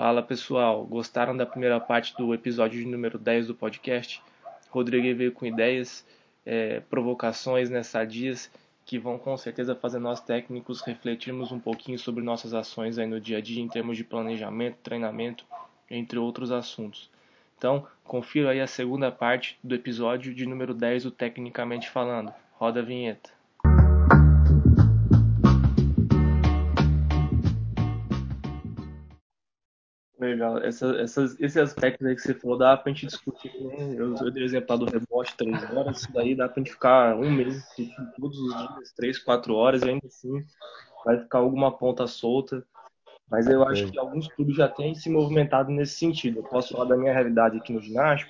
Fala pessoal, gostaram da primeira parte do episódio de número 10 do podcast? Rodrigo veio com ideias, é, provocações nessa dias que vão com certeza fazer nós técnicos refletirmos um pouquinho sobre nossas ações aí no dia a dia em termos de planejamento, treinamento, entre outros assuntos. Então, confira aí a segunda parte do episódio de número 10 do Tecnicamente Falando. Roda a vinheta. Legal. Essa, essas, esse aspecto aí que você falou, dá pra gente discutir. Né? Eu, eu dei o exemplo do rebote três horas, isso daí dá pra gente ficar um mês todos os dias, três, quatro horas, e ainda assim vai ficar alguma ponta solta. Mas eu acho que alguns clubes já têm se movimentado nesse sentido. Eu posso falar da minha realidade aqui no ginásio.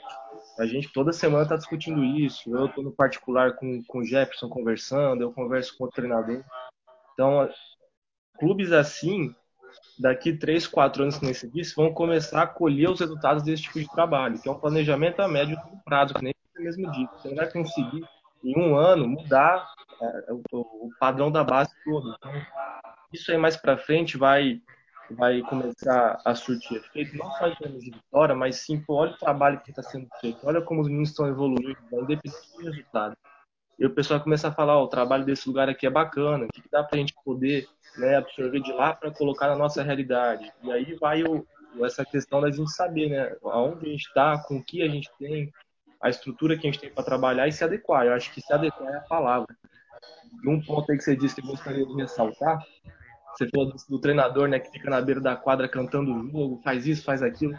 A gente toda semana está discutindo isso. Eu estou no particular com, com o Jefferson conversando, eu converso com o treinador. Então, clubes assim daqui 3, 4 anos, que nem se disse, vão começar a colher os resultados desse tipo de trabalho, que é um planejamento a médio prazo, que nem você mesmo disse. Você não vai conseguir, em um ano, mudar é, o, o, padrão da base todo. Então, isso aí mais para frente vai vai começar a surtir efeito, não só em de vitória, mas sim, pô, olha o trabalho que está sendo feito, olha como os meninos estão evoluindo, independente do resultado. E o pessoal começa a falar, ó, o trabalho desse lugar aqui é bacana, o que, dá para a gente poder né, absorver de lá para colocar na nossa realidade. E aí vai o, essa questão da gente saber, né, aonde a gente está, com o que a gente tem, a estrutura que a gente tem para trabalhar e se adequar. Eu acho que se adequar é a palavra. E um ponto aí que você disse que eu gostaria de ressaltar, você falou do, do treinador, né, que fica na beira da quadra cantando o jogo, faz isso, faz aquilo.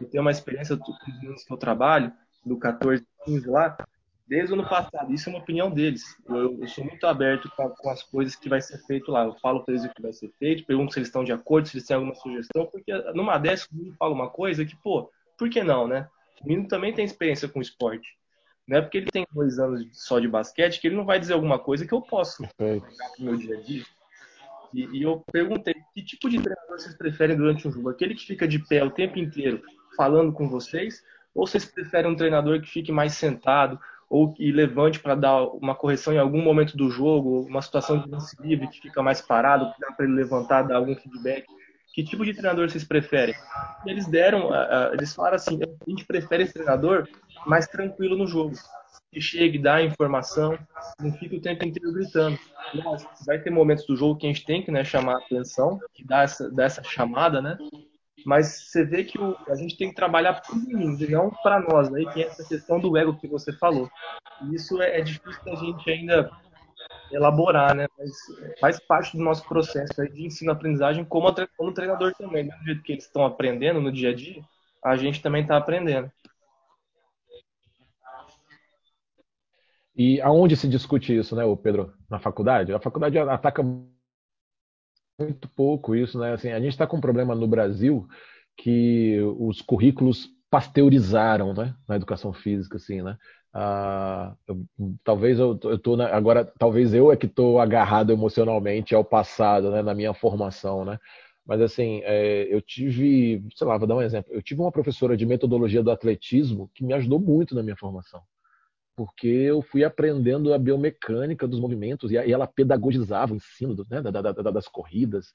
Eu tenho uma experiência com os meninos que eu trabalho, do 14, 15 lá, desde o ano passado. Isso é uma opinião deles. Eu, eu sou muito aberto com, com, as coisas que vai ser feito lá. Eu falo para eles o que vai ser feito, pergunto se eles estão de acordo, se eles têm alguma sugestão, porque numa dessas o menino fala uma coisa que, pô, por que não, né? O menino também tem experiência com esporte. Não é porque ele tem dois anos só de basquete que ele não vai dizer alguma coisa que eu posso pegar pro meu dia a dia. E, e, eu perguntei que tipo de treinador vocês preferem durante um jogo? Aquele que fica de pé o tempo inteiro falando com vocês? Ou vocês preferem um treinador que fique mais sentado, ou que levante para dar uma correção em algum momento do jogo, uma situação de lance livre que fica mais parado, que dá para ele levantar, dar algum feedback. Que tipo de treinador vocês preferem? Eles deram, eles falaram assim, a gente prefere esse treinador mais tranquilo no jogo, que chegue, dá informação, não fica o tempo inteiro gritando. Lógico, vai ter momentos do jogo que a gente tem que né, chamar a atenção, que dá essa, dá essa chamada, né? Mas você vê que o, a gente tem que trabalhar para os meninos e não para nós? E tem essa questão do ego que você falou. E isso é, é difícil da gente ainda elaborar, né? Mas faz parte do nosso processo aí de ensino-aprendizagem como, como treinador também. Do jeito que eles estão aprendendo no dia a dia, a gente também está aprendendo. E aonde se discute isso, né, Pedro? Na faculdade? A faculdade ataca muito pouco isso, né? Assim, a gente está com um problema no Brasil que os currículos pasteurizaram, né? Na educação física, assim, né? Ah, eu, talvez eu, eu tô na, agora, talvez eu é que estou agarrado emocionalmente ao passado, né? Na minha formação, né? Mas assim, é, eu tive, sei lá, vou dar um exemplo. Eu tive uma professora de metodologia do atletismo que me ajudou muito na minha formação porque eu fui aprendendo a biomecânica dos movimentos e ela pedagogizava o ensino né, das corridas,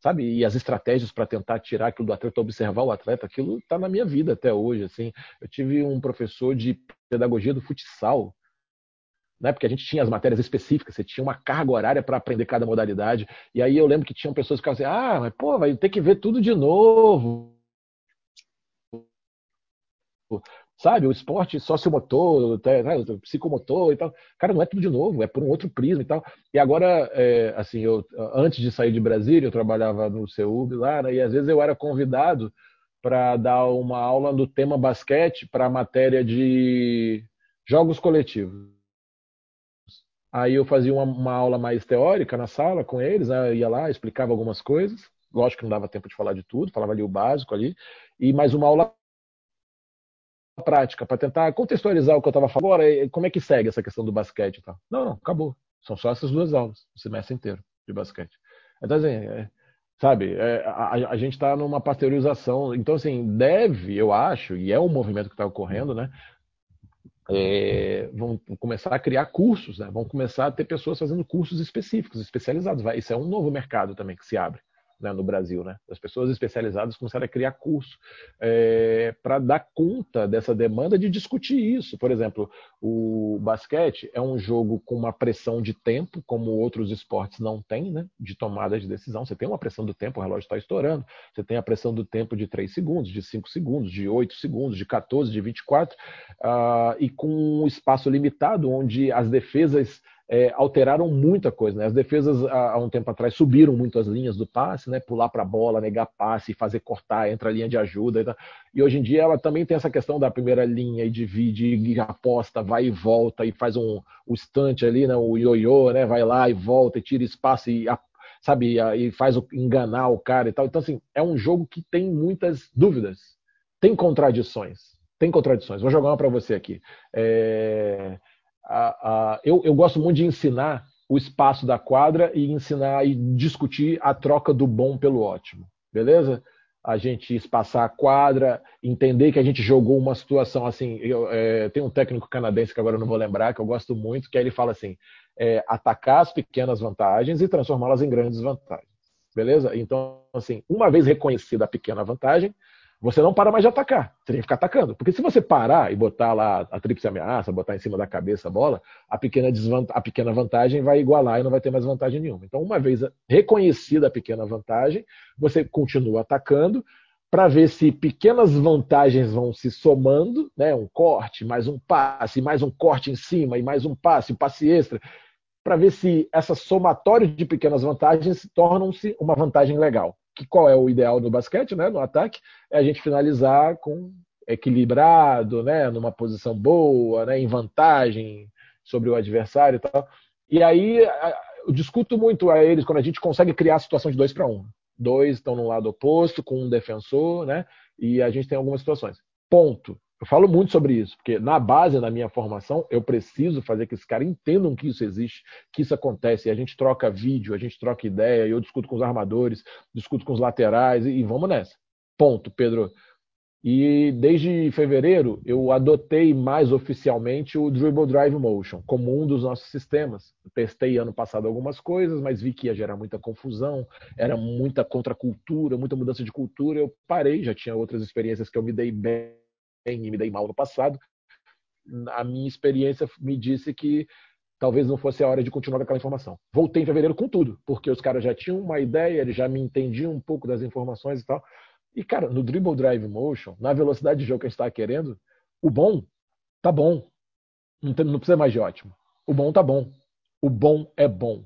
sabe? E as estratégias para tentar tirar aquilo do atleta, observar o atleta, aquilo está na minha vida até hoje. Assim, eu tive um professor de pedagogia do futsal, né? Porque a gente tinha as matérias específicas, você tinha uma carga horária para aprender cada modalidade. E aí eu lembro que tinham pessoas que ficavam assim: ah, mas pô, vai ter que ver tudo de novo sabe? O esporte sociomotor, né? psicomotor e tal. Cara, não é tudo de novo, é por um outro prisma e tal. E agora, é, assim, eu antes de sair de Brasília, eu trabalhava no CEUB lá, né? e às vezes eu era convidado para dar uma aula do tema basquete para a matéria de jogos coletivos. Aí eu fazia uma, uma, aula mais teórica na sala com eles, né? ia lá, explicava algumas coisas. Lógico que não dava tempo de falar de tudo, falava ali o básico ali. E mais uma aula prática, para tentar contextualizar o que eu estava falando agora, como é que segue essa questão do basquete e tal. Não, não, acabou. São só essas duas aulas, o semestre inteiro de basquete. Então, assim, é, sabe, é, a, a, gente está numa pasteurização. Então, assim, deve, eu acho, e é um movimento que está ocorrendo, né? É, vão começar a criar cursos, né? Vão começar a ter pessoas fazendo cursos específicos, especializados. Vai, isso é um novo mercado também que se abre. Né, no Brasil. Né? As pessoas especializadas começaram a criar curso é, para dar conta dessa demanda de discutir isso. Por exemplo, o basquete é um jogo com uma pressão de tempo, como outros esportes não têm, né, de tomada de decisão. Você tem uma pressão do tempo, o relógio está estourando. Você tem a pressão do tempo de 3 segundos, de 5 segundos, de 8 segundos, de 14, de 24, uh, e com um espaço limitado, onde as defesas é, alteraram muita coisa. Né? As defesas, há, há, um tempo atrás, subiram muito as linhas do passe, né? pular para a bola, negar passe, fazer cortar, entra a linha de ajuda. E, e, hoje em dia ela também tem essa questão da primeira linha e divide, e aposta, vai e volta, e faz um, um instante ali, né? o ioiô, né? vai lá e volta, e tira espaço e sabe, e faz o, enganar o cara e tal. Então, assim, é um jogo que tem muitas dúvidas, tem contradições. Tem contradições. Vou jogar uma para você aqui. É a, a, eu, eu gosto muito de ensinar o espaço da quadra e ensinar e discutir a troca do bom pelo ótimo, beleza? A gente espaçar a quadra, entender que a gente jogou uma situação assim. Eu, é, tem um técnico canadense que agora eu não vou lembrar, que eu gosto muito, que ele fala assim: é, atacar as pequenas vantagens e transformá-las em grandes vantagens, beleza? Então, assim, uma vez reconhecida a pequena vantagem, você não para mais de atacar. Você tem que ficar atacando. Porque se você parar e botar lá a tríplice ameaça, botar em cima da cabeça a bola, a pequena, a pequena vantagem vai igualar e não vai ter mais vantagem nenhuma. Então, uma vez reconhecida a pequena vantagem, você continua atacando para ver se pequenas vantagens vão se somando, né? um corte, mais um passe, mais um corte em cima, e mais um passe, um passe extra, para ver se essa somatório de pequenas vantagens tornam-se uma vantagem legal que qual é o ideal no basquete, né, no ataque, é a gente finalizar com equilibrado, né, numa posição boa, né, em vantagem sobre o adversário e tal. E aí eu discuto muito a eles quando a gente consegue criar a situação de dois para um. Dois estão no lado oposto, com um defensor, né? E a gente tem algumas situações. Ponto. Eu falo muito sobre isso, porque na base da minha formação, eu preciso fazer que esses caras entendam que isso existe, que isso acontece. E a gente troca vídeo, a gente troca ideia, eu discuto com os armadores, discuto com os laterais, e, e vamos nessa. Ponto, Pedro. E desde fevereiro eu adotei mais oficialmente o Dribble Drive Motion como um dos nossos sistemas. Testei ano passado algumas coisas, mas vi que ia gerar muita confusão, era muita contracultura, muita mudança de cultura. Eu parei, já tinha outras experiências que eu me dei bem bem e me dei mal no passado, a minha experiência me disse que talvez não fosse a hora de continuar com aquela informação. Voltei em fevereiro com tudo, porque os caras já tinham uma ideia, eles já me entendiam um pouco das informações e tal. E, cara, no Dribble Drive Motion, na velocidade de jogo que a gente está querendo, o bom tá bom. Não, tem, não precisa mais de ótimo. O bom tá bom. O bom é bom.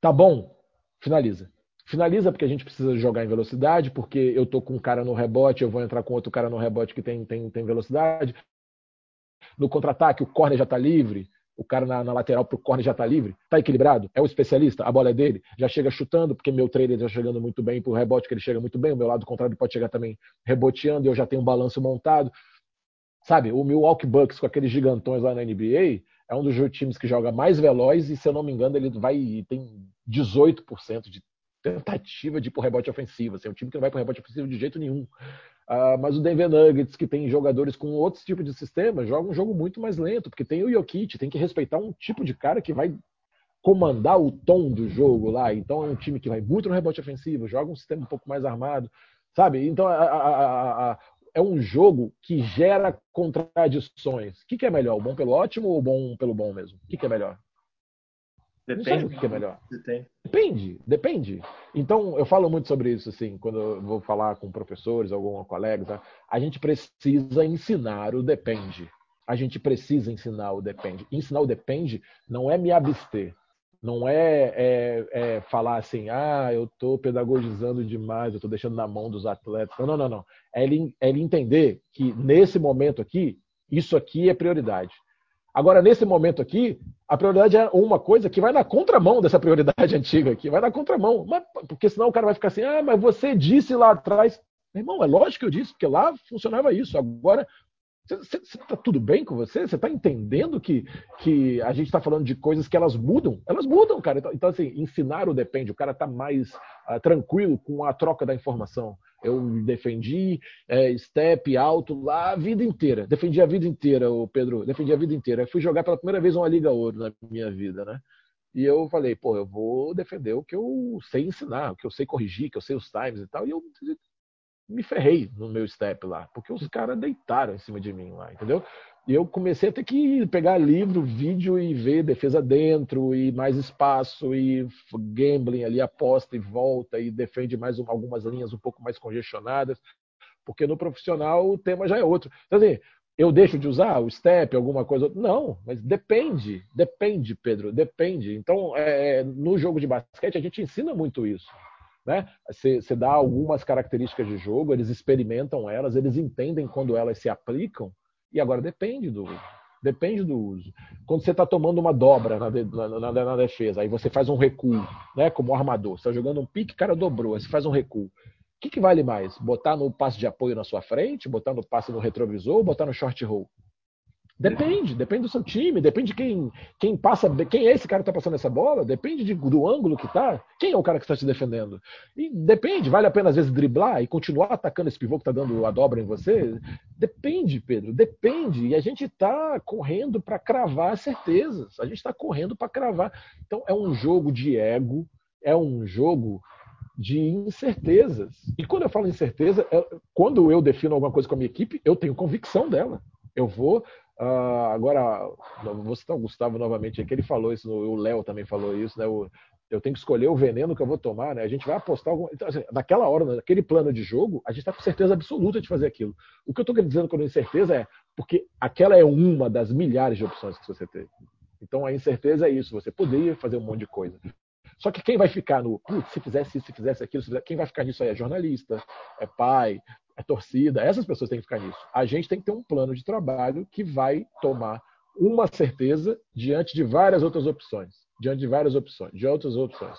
Tá bom? Finaliza. Finaliza porque a gente precisa jogar em velocidade, porque eu tô com um cara no rebote, eu vou entrar com outro cara no rebote que tem, tem, tem velocidade. No contra-ataque, o corner já está livre, o cara na, na lateral pro corner já está livre, está equilibrado, é o especialista, a bola é dele, já chega chutando, porque meu trailer está chegando muito bem, pro rebote que ele chega muito bem, o meu lado contrário pode chegar também reboteando, eu já tenho um balanço montado. Sabe, o Milwaukee Bucks com aqueles gigantões lá na NBA é um dos times que joga mais veloz e, se eu não me engano, ele vai tem 18% de tentativa de ir por rebote ofensivo. Assim, é um time que não vai por rebote ofensivo de jeito nenhum. Uh, mas o Denver Nuggets, que tem jogadores com outros tipos de sistema, joga um jogo muito mais lento, porque tem o Jokic, tem que respeitar um tipo de cara que vai comandar o tom do jogo lá. Então é um time que vai muito no rebote ofensivo, joga um sistema um pouco mais armado, sabe? Então a, a, a, é um jogo que gera contradições. O que, que, é melhor, o bom pelo ótimo ou o bom pelo bom mesmo? O que, que é melhor? Depende. o que é melhor. Depende, depende. Então, eu falo muito sobre isso, assim, quando eu vou falar com professores, algum colega, tá? a gente precisa ensinar o depende. A gente precisa ensinar o depende. Ensinar o depende não é me abster, não é, é, é falar assim, ah, eu estou pedagogizando demais, eu estou deixando na mão dos atletas. Não, não, não, não. É ele, é ele entender que nesse momento aqui, isso aqui é prioridade. Agora, nesse momento aqui, a prioridade é uma coisa que vai na contramão dessa prioridade antiga aqui, vai na contramão. Mas, porque senão o cara vai ficar assim, ah, mas você disse lá atrás. Meu irmão, é lógico que eu disse, porque lá funcionava isso. Agora, você está tudo bem com você? Você está entendendo que, que a gente está falando de coisas que elas mudam? Elas mudam, cara. Então, então assim, ensinar o depende. O cara está mais uh, tranquilo com a troca da informação. Eu defendi é, step alto lá a vida inteira. Defendi a vida inteira, o Pedro. Defendi a vida inteira. Eu fui jogar pela primeira vez uma Liga Ouro na minha vida, né? E eu falei, pô, eu vou defender o que eu sei ensinar, o que eu sei corrigir, que eu sei os times e tal. E eu me ferrei no meu step lá, porque os caras deitaram em cima de mim lá, entendeu? E eu comecei a ter que pegar livro, vídeo e ver defesa dentro, e mais espaço, e gambling ali, aposta e volta, e defende mais algumas linhas um pouco mais congestionadas, porque no profissional o tema já é outro. Então, assim, eu deixo de usar o step, alguma coisa? Não, mas depende, depende, Pedro, depende. Então, é, no jogo de basquete, a gente ensina muito isso. Né? Você, dá algumas características de jogo, eles experimentam elas, eles entendem quando elas se aplicam, e agora depende do depende do uso. Quando você está tomando uma dobra na, na, na, na, defesa, aí você faz um recuo, né? Como armador, você está jogando um pique, cara dobrou, aí você faz um recuo que, que vale mais? Botar no passe de apoio na sua frente, botar no passe no retrovisor ou botar no short roll? Depende, depende do seu time, depende de quem, quem passa, quem é esse cara que está passando essa bola, depende de, do ângulo que está, quem é o cara que está te defendendo. E depende, vale a pena às vezes driblar e continuar atacando esse pivô que está dando a dobra em você? Depende, Pedro, depende. E a gente está correndo para cravar certezas, a gente está correndo para cravar. Então é um jogo de ego, é um jogo de incertezas. E quando eu falo incerteza, é, quando eu defino alguma coisa com a minha equipe, eu tenho convicção dela. Eu vou. Uh, agora, vou citar o Gustavo novamente aqui, ele falou isso, o Léo também falou isso, né? O, eu tenho que escolher o veneno que eu vou tomar, né? A gente vai apostar algum... então, assim, naquela hora, naquele plano de jogo, a gente está com certeza absoluta de fazer aquilo. O que eu estou dizendo com incerteza é porque aquela é uma das milhares de opções que você tem. Então a incerteza é isso, você poderia fazer um monte de coisa. Só que quem vai ficar no, se fizesse isso, se fizesse aquilo, se fizesse... quem vai ficar nisso aí é jornalista, é pai, é torcida, essas pessoas têm que ficar nisso. A gente tem que ter um plano de trabalho que vai tomar uma certeza diante de várias outras opções, diante de várias opções, de outras opções.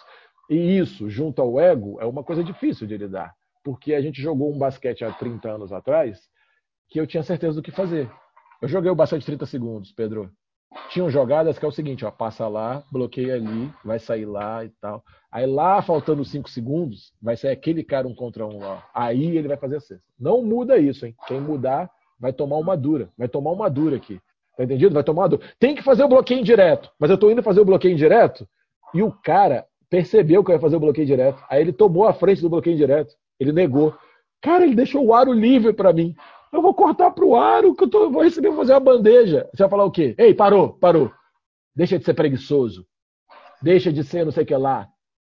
E isso, junto ao ego, é uma coisa difícil de lidar, porque a gente jogou um basquete há 30 anos atrás que eu tinha certeza do que fazer. Eu joguei o basquete 30 segundos, Pedro tinham jogadas que é o seguinte, ó, passa lá, bloqueia ali, vai sair lá e tal. Aí lá, faltando cinco segundos, vai sair aquele cara um contra um lá. Aí ele vai fazer a cesta. Não muda isso, hein? Quem mudar vai tomar uma dura. Vai tomar uma dura aqui. Tá entendido? Vai tomar uma dura. Tem que fazer o bloqueio direto. Mas eu tô indo fazer o bloqueio direto e o cara percebeu que eu ia fazer o bloqueio direto. Aí ele tomou a frente do bloqueio direto. Ele negou. Cara, ele deixou o aro livre para mim. Eu vou cortar para o aro que eu, tô, vou receber, vou fazer uma bandeja. Você vai falar o quê? Ei, parou, parou. Deixa de ser preguiçoso. Deixa de ser não sei o que lá.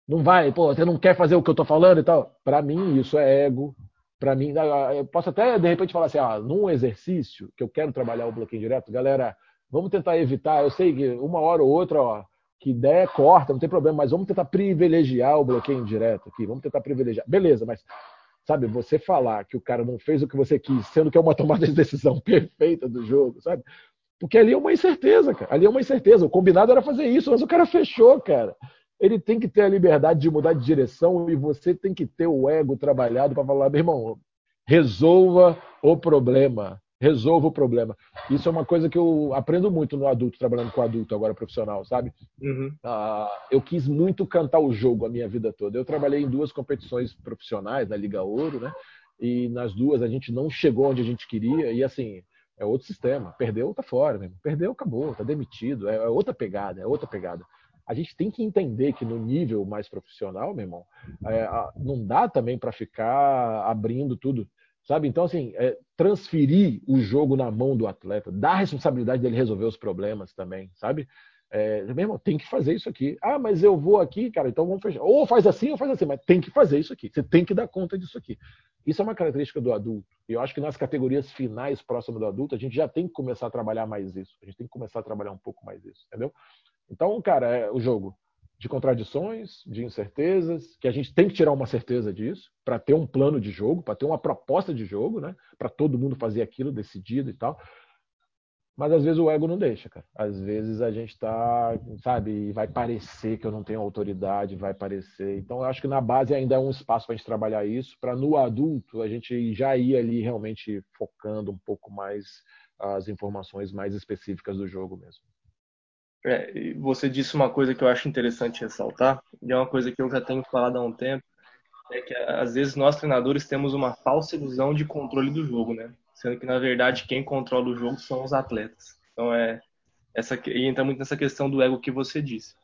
Não vai, pô, você não quer fazer o que eu tô falando e tal. Para mim, isso é ego. Para mim, eu posso até de repente falar assim, ah, num exercício que eu quero trabalhar o bloqueio direto, galera, vamos tentar evitar. Eu sei que uma hora ou outra, ó, que der, corta, não tem problema, mas vamos tentar privilegiar o bloqueio direto aqui. Vamos tentar privilegiar. Beleza, mas Sabe, você falar que o cara não fez o que você quis, sendo que é uma tomada de decisão perfeita do jogo, sabe? Porque ali é uma incerteza, cara. Ali é uma incerteza. O combinado era fazer isso, mas o cara fechou, cara. Ele tem que ter a liberdade de mudar de direção e você tem que ter o ego trabalhado para falar, meu irmão, resolva o problema resolva o problema. Isso é uma coisa que eu aprendo muito no adulto, trabalhando com adulto agora profissional, sabe? Uhum. Uh, eu quis muito cantar o jogo a minha vida toda. Eu trabalhei em duas competições profissionais, na Liga Ouro, né? E nas duas a gente não chegou onde a gente queria e assim é outro sistema. Perdeu, tá fora, mesmo. Perdeu, acabou, tá demitido. É, é outra pegada, é outra pegada a gente tem que entender que no nível mais profissional, meu irmão, é, não dá também para ficar abrindo tudo. Sabe? Então, assim, é, transferir o jogo na mão do atleta, dar a responsabilidade dele resolver os problemas também, sabe? É, mesmo, tem que fazer isso aqui. Ah, mas eu vou aqui, cara, então vamos fechar. Ou faz assim ou faz assim, mas tem que fazer isso aqui. Você tem que dar conta disso aqui. Isso é uma característica do adulto. E eu acho que nas categorias finais próximas do adulto, a gente já tem que começar a trabalhar mais isso. A gente tem que começar a trabalhar um pouco mais isso, entendeu? Então, cara, é o jogo de contradições, de incertezas, que a gente tem que tirar uma certeza disso para ter um plano de jogo, para ter uma proposta de jogo, né? Para todo mundo fazer aquilo decidido e tal. Mas às vezes o ego não deixa, cara. Às vezes a gente tá, sabe, vai parecer que eu não tenho autoridade, vai parecer. Então eu acho que na base ainda é um espaço para a gente trabalhar isso, para no adulto a gente já ir ali realmente focando um pouco mais as informações mais específicas do jogo mesmo. É, você disse uma coisa que eu acho interessante ressaltar, e é uma coisa que eu já tenho falado há um tempo, é que às vezes nós treinadores temos uma falsa ilusão de controle do jogo, né? Sendo que na verdade quem controla o jogo são os atletas. Então é essa e entra muito nessa questão do ego que você disse.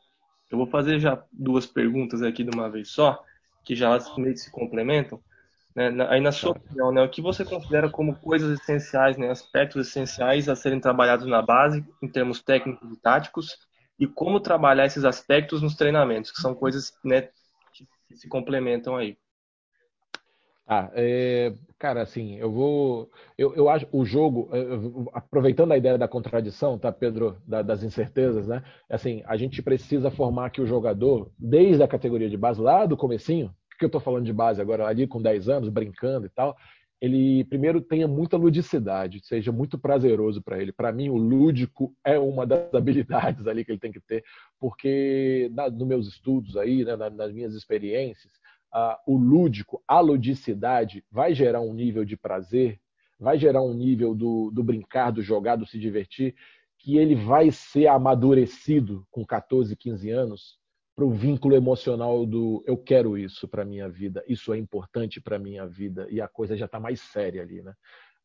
Eu vou fazer já duas perguntas aqui de uma vez só, que já elas meio que se complementam. Né? Aí, na sua opinião, né, o que você considera como coisas essenciais, né, aspectos essenciais a serem trabalhados na base, em termos técnicos e táticos, e como trabalhar esses aspectos nos treinamentos, que são coisas né, que se complementam aí? Ah, é, cara, assim, eu vou. Eu, eu acho o jogo, aproveitando a ideia da contradição, tá, Pedro, da, das incertezas, né? Assim, a gente precisa formar que o jogador, desde a categoria de base, lá do comecinho, que eu estou falando de base agora, ali com 10 anos, brincando e tal, ele primeiro tenha muita ludicidade, seja muito prazeroso para ele. Para mim, o lúdico é uma das habilidades ali que ele tem que ter, porque na, nos meus estudos aí, né, nas minhas experiências, uh, o lúdico, a ludicidade vai gerar um nível de prazer, vai gerar um nível do, do brincar, do jogar, do se divertir, que ele vai ser amadurecido com 14, 15 anos para o vínculo emocional do eu quero isso para minha vida, isso é importante para minha vida e a coisa já está mais séria ali, né?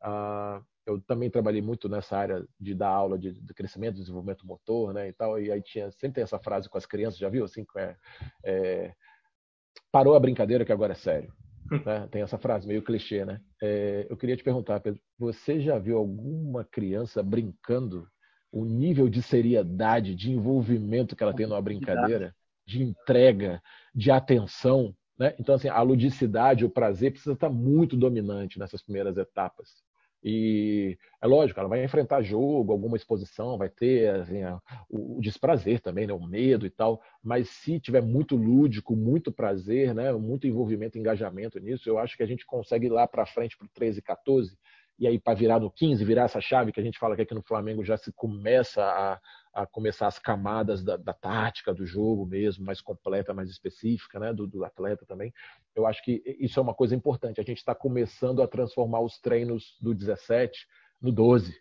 Uh, eu também trabalhei muito nessa área de dar aula de, de, crescimento, desenvolvimento motor, né, e tal. E aí tinha sempre tem essa frase com as crianças, já viu? Assim, é, é, parou a brincadeira que agora é sério. Né? Tem essa frase meio clichê, né? É, eu queria te perguntar, Pedro, você já viu alguma criança brincando o nível de seriedade, de envolvimento que ela tem numa brincadeira, de entrega, de atenção? Né? Então, assim, a ludicidade, o prazer precisa estar muito dominante nessas primeiras etapas. E é lógico, ela vai enfrentar jogo, alguma exposição, vai ter assim, o, desprazer também, né, o medo e tal. Mas se tiver muito lúdico, muito prazer, né, muito envolvimento, engajamento nisso, eu acho que a gente consegue ir lá para frente para o 13, 14 e aí para virar no 15, virar essa chave que a gente fala que aqui no Flamengo já se começa a, a começar as camadas da, da, tática do jogo mesmo, mais completa, mais específica, né, do, do, atleta também. Eu acho que isso é uma coisa importante. A gente está começando a transformar os treinos do 17 no 12,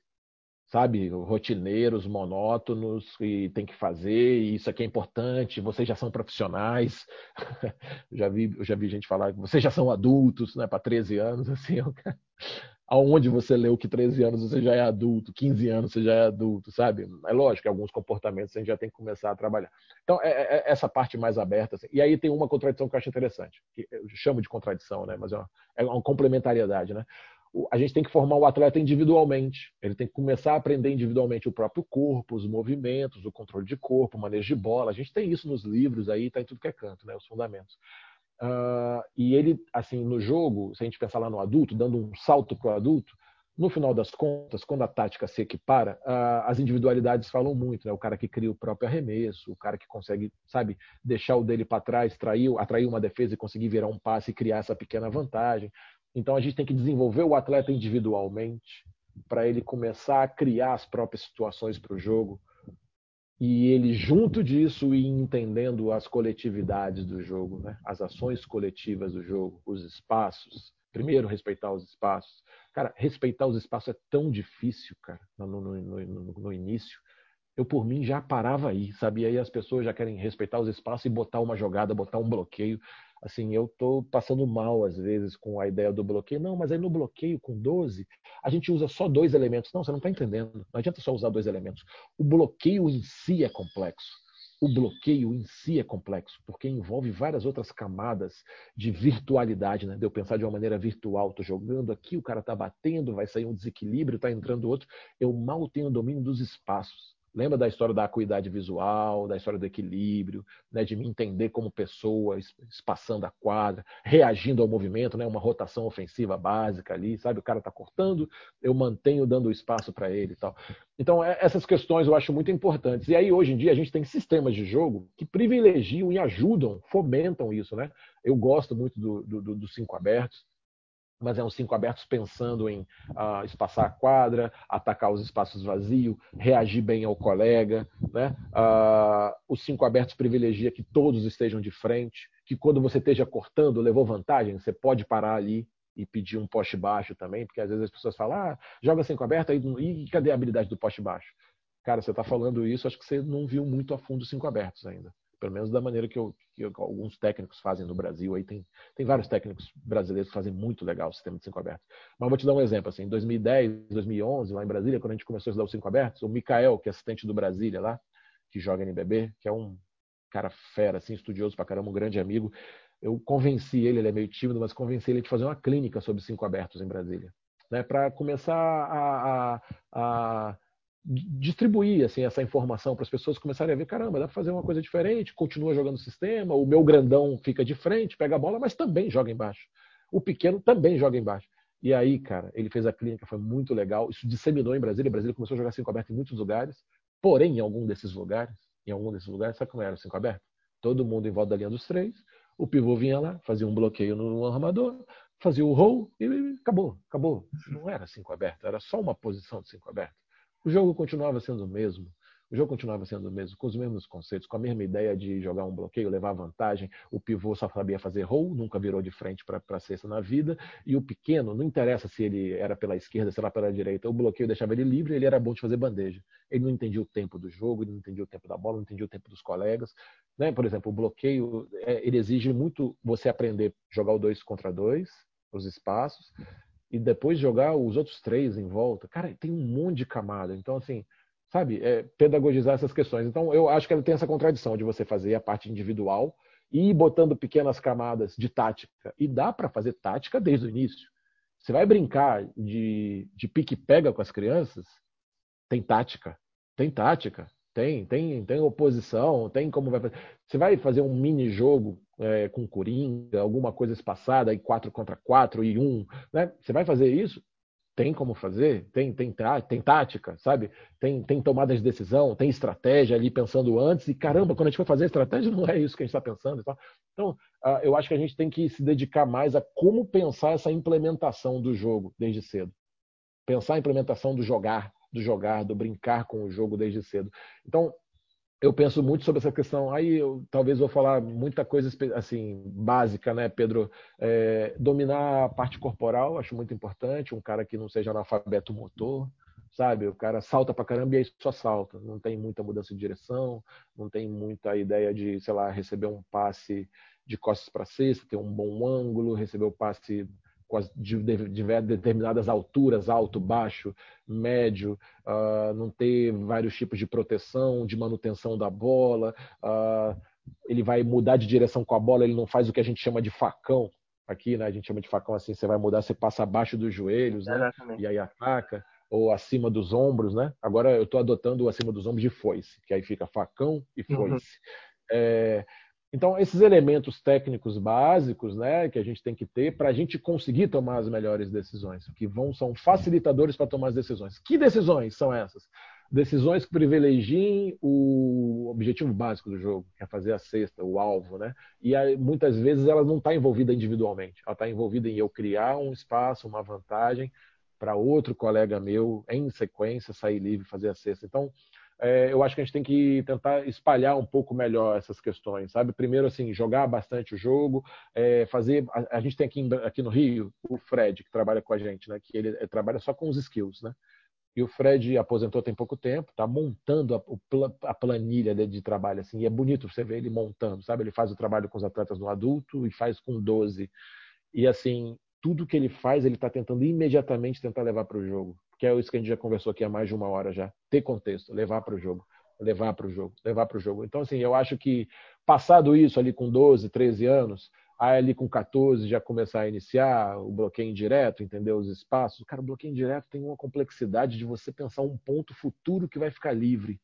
sabe? Rotineiros, monótonos, e tem que fazer, e isso aqui é importante, vocês já são profissionais. já vi, eu já vi gente falar que vocês já são adultos, né, para 13 anos, assim, aonde você leu que 13 anos você já é adulto, 15 anos você já é adulto, sabe? É lógico que alguns comportamentos a gente já tem que começar a trabalhar. Então, é, é, é essa parte mais aberta. Assim. E aí tem uma contradição que eu acho interessante, que eu chamo de contradição, né? mas é uma, é uma complementariedade. Né? A gente tem que formar o atleta individualmente. Ele tem que começar a aprender individualmente o próprio corpo, os movimentos, o controle de corpo, o manejo de bola. A gente tem isso nos livros aí, está em tudo que é canto, né? os fundamentos. Uh, e ele, assim, no jogo, se a gente pensar lá no adulto, dando um salto para o adulto, no final das contas, quando a tática se equipara, uh, as individualidades falam muito, né? O cara que cria o próprio arremesso, o cara que consegue, sabe, deixar o dele para trás, trair, atrair uma defesa e conseguir virar um passe e criar essa pequena vantagem. Então a gente tem que desenvolver o atleta individualmente para ele começar a criar as próprias situações para o jogo, e ele junto disso e entendendo as coletividades do jogo, né? as ações coletivas do jogo, os espaços. Primeiro, respeitar os espaços. Cara, respeitar os espaços é tão difícil, cara, no, no, no, no início. Eu, por mim, já parava aí, sabia? Aí as pessoas já querem respeitar os espaços e botar uma jogada, botar um bloqueio assim, eu tô passando mal às vezes com a ideia do bloqueio. Não, mas aí no bloqueio com 12, a gente usa só dois elementos. Não, você não está entendendo. Não adianta só usar dois elementos. O bloqueio em si é complexo. O bloqueio em si é complexo, porque envolve várias outras camadas de virtualidade, né? De eu pensar de uma maneira virtual, tô jogando aqui, o cara tá batendo, vai sair um desequilíbrio, tá entrando outro. Eu mal tenho domínio dos espaços. Lembra da história da acuidade visual, da história do equilíbrio, né, de me entender como pessoa, espaçando a quadra, reagindo ao movimento, né, uma rotação ofensiva básica ali, sabe? O cara está cortando, eu mantenho dando espaço para ele e tal. Então, é, essas questões eu acho muito importantes. E aí, hoje em dia, a gente tem sistemas de jogo que privilegiam e ajudam, fomentam isso, né? Eu gosto muito do, do, do cinco abertos mas é um cinco abertos pensando em uh, espaçar a quadra, atacar os espaços vazios, reagir bem ao colega. Né? Uh, os cinco abertos privilegia que todos estejam de frente, que quando você esteja cortando, levou vantagem, você pode parar ali e pedir um poste baixo também, porque às vezes as pessoas falam, ah, joga cinco aberto, aí, e cadê a habilidade do poste baixo? Cara, você está falando isso, acho que você não viu muito a fundo cinco abertos ainda pelo menos da maneira que, eu, que eu, alguns técnicos fazem no Brasil. Aí tem, tem vários técnicos brasileiros que fazem muito legal o sistema de cinco abertos. Mas vou te dar um exemplo. Assim, em 2010, 2011, lá em Brasília, quando a gente começou a estudar os cinco abertos, o Mikael, que é assistente do Brasília lá, que joga NBB, que é um cara fera, assim, estudioso pra caramba, um grande amigo. Eu convenci ele, ele é meio tímido, mas convenci ele de fazer uma clínica sobre cinco abertos em Brasília, né? Para começar a, a, a distribuir assim essa informação para as pessoas começarem a ver, caramba, dá para fazer uma coisa diferente, continua jogando o sistema, o meu grandão fica de frente, pega a bola, mas também joga embaixo. O pequeno também joga embaixo. E aí, cara, ele fez a clínica, foi muito legal. Isso disseminou em Brasília. Brasília começou a jogar cinco aberto em muitos lugares. Porém, em algum desses lugares, em algum desses lugares, sabe como era o cinco aberto? Todo mundo em volta da linha dos três. O pivô vinha lá, fazia um bloqueio no armador, fazia o roll e acabou, acabou. Não era cinco aberto, era só uma posição de cinco aberto. O jogo continuava sendo o mesmo. O jogo continuava sendo o mesmo, com os mesmos conceitos, com a mesma ideia de jogar um bloqueio, levar vantagem. O pivô só sabia fazer roll, nunca virou de frente para a cesta na vida. E o pequeno, não interessa se ele era pela esquerda, se era pela direita, o bloqueio deixava ele livre, ele era bom de fazer bandeja. Ele não entendia o tempo do jogo, ele não entendia o tempo da bola, não entendia o tempo dos colegas. Né? Por exemplo, o bloqueio, é, ele exige muito você aprender jogar o dois contra dois, os espaços, e depois jogar os outros três em volta. Cara, tem um monte de camada. Então, assim, sabe, é, pedagogizar essas questões. Então, eu acho que ela tem essa contradição de você fazer a parte individual e ir botando pequenas camadas de tática. E dá para fazer tática desde o início. Você vai brincar de, de pique-pega com as crianças? Tem tática. Tem tática. Tem, tem, tem oposição, tem como vai fazer. Você vai fazer um mini jogo é, com Coringa, alguma coisa espaçada, e 4 contra 4 e 1, né? Você vai fazer isso? Tem como fazer? Tem, tem, tem tática, sabe? Tem, tem tomada de decisão, tem estratégia ali pensando antes, e caramba, quando a gente for fazer a estratégia, não é isso que a gente está pensando. Então, uh, eu acho que a gente tem que se dedicar mais a como pensar essa implementação do jogo desde cedo. Pensar a implementação do jogar, do jogar, do brincar com o jogo desde cedo. Então, eu penso muito sobre essa questão. Aí eu talvez vou falar muita coisa assim básica, né, Pedro? É, dominar a parte corporal, acho muito importante. Um cara que não seja analfabeto motor, sabe? O cara salta pra caramba e aí só salta. Não tem muita mudança de direção, não tem muita ideia de, sei lá, receber um passe de costas para cesta, ter um bom ângulo, receber o passe de, determinadas alturas, alto, baixo, médio, uh, não ter vários tipos de proteção, de manutenção da bola, uh, ele vai mudar de direção com a bola, ele não faz o que a gente chama de facão. Aqui, né, a gente chama de facão assim, você vai mudar, você passa abaixo dos joelhos, né, e aí ataca, ou acima dos ombros, né? Agora eu estou adotando o acima dos ombros de foice, que aí fica facão e uhum. foice. Uhum. É, então, esses elementos técnicos básicos né, que a gente tem que ter para a gente conseguir tomar as melhores decisões, que vão são facilitadores para tomar as decisões. Que decisões são essas? Decisões que privilegiem o objetivo básico do jogo, que é fazer a cesta, o alvo, né? E aí, muitas vezes ela não está envolvida individualmente, ela está envolvida em eu criar um espaço, uma vantagem para outro colega meu, em sequência, sair livre fazer a cesta. Então, é, eu acho que a gente tem que tentar espalhar um pouco melhor essas questões, sabe? Primeiro, assim, jogar bastante o jogo, é, fazer. A, a, gente tem aqui, aqui no Rio o Fred, que trabalha com a gente, né? Que ele, ele trabalha só com os skills, né? E o Fred aposentou tem pouco tempo, tá montando a, a planilha de trabalho, assim, e é bonito você ver ele montando, sabe? Ele faz o trabalho com os atletas no adulto e faz com 12. E, assim, tudo que ele faz, ele está tentando imediatamente tentar levar para o jogo que é isso que a gente já conversou aqui há mais de uma hora já. Ter contexto, levar para o jogo, levar para o jogo, levar para o jogo. Então, assim, eu acho que passado isso ali com 12, 13 anos, aí ali com 14 já começar a iniciar o bloqueio indireto, entender os espaços. Cara, o bloqueio indireto tem uma complexidade de você pensar um ponto futuro que vai ficar livre,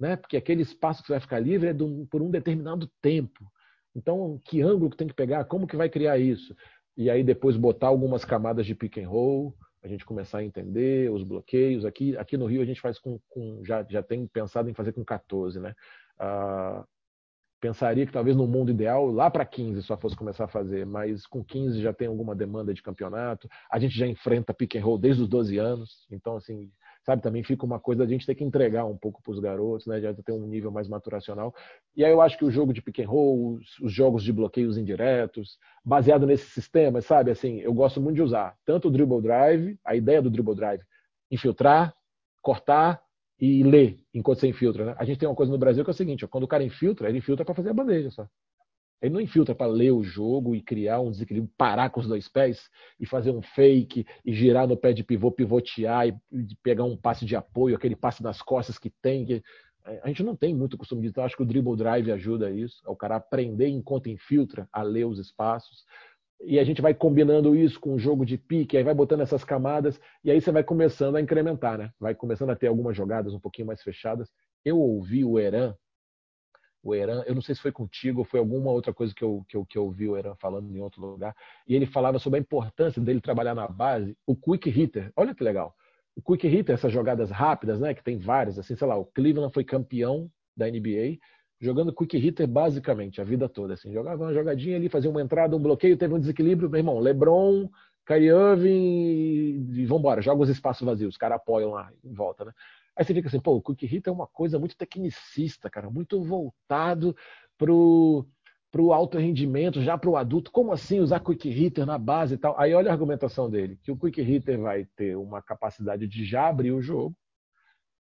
né? Porque aquele espaço que vai ficar livre é por um determinado tempo. Então, que ângulo que tem que pegar? Como que vai criar isso? E aí depois botar algumas camadas de pick and roll, a gente começar a entender os bloqueios. Aqui, aqui no Rio a gente faz com, com já, já tem pensado em fazer com 14, né? Ah, pensaria que talvez no mundo ideal lá para 15 só fosse começar a fazer, mas com 15 já tem alguma demanda de campeonato. A gente já enfrenta pick and roll desde os 12 anos, então assim sabe? Também fica uma coisa da gente ter que entregar um pouco para os garotos, né? Já ter um nível mais maturacional. E aí eu acho que o jogo de pick and roll, os, os jogos de bloqueios indiretos, baseado nesse sistema, sabe? Assim, eu gosto muito de usar tanto o dribble drive, a ideia do dribble drive, infiltrar, cortar e ler enquanto você infiltra, né? A gente tem uma coisa no Brasil que é o seguinte, ó, quando o cara infiltra, ele infiltra para fazer a bandeja só. Ele não infiltra para ler o jogo e criar um desequilíbrio, parar com os dois pés e fazer um fake e girar no pé de pivô, pivotear e pegar um passe de apoio, aquele passe das costas que tem. Que... A gente não tem muito costume disso. Eu acho que o dribble drive ajuda isso. É o cara aprender enquanto infiltra a ler os espaços. E a gente vai combinando isso com o jogo de pique, aí vai botando essas camadas, e aí você vai começando a incrementar, né? Vai começando a ter algumas jogadas um pouquinho mais fechadas. Eu ouvi o Eran, o Eran, eu não sei se foi contigo ou foi alguma outra coisa que eu, que eu, que eu ouvi o Eran falando em outro lugar, e ele falava sobre a importância dele trabalhar na base, o quick hitter. Olha que legal o quick hitter, essas jogadas rápidas, né, que tem várias, assim, sei lá, o Cleveland foi campeão da NBA jogando quick hitter basicamente a vida toda, assim, jogava uma jogadinha ali, fazia uma entrada, um bloqueio, teve um desequilíbrio, meu irmão, LeBron, Kyrie Irving e vambora, joga os espaços vazios, os caras apoiam lá em volta, né? Aí você fica assim, pô, o quick hitter é uma coisa muito tecnicista, cara, muito voltado pro para o alto rendimento, já para o adulto. Como assim usar quick hitter na base e tal? Aí olha a argumentação dele, que o quick hitter vai ter uma capacidade de já abrir o jogo,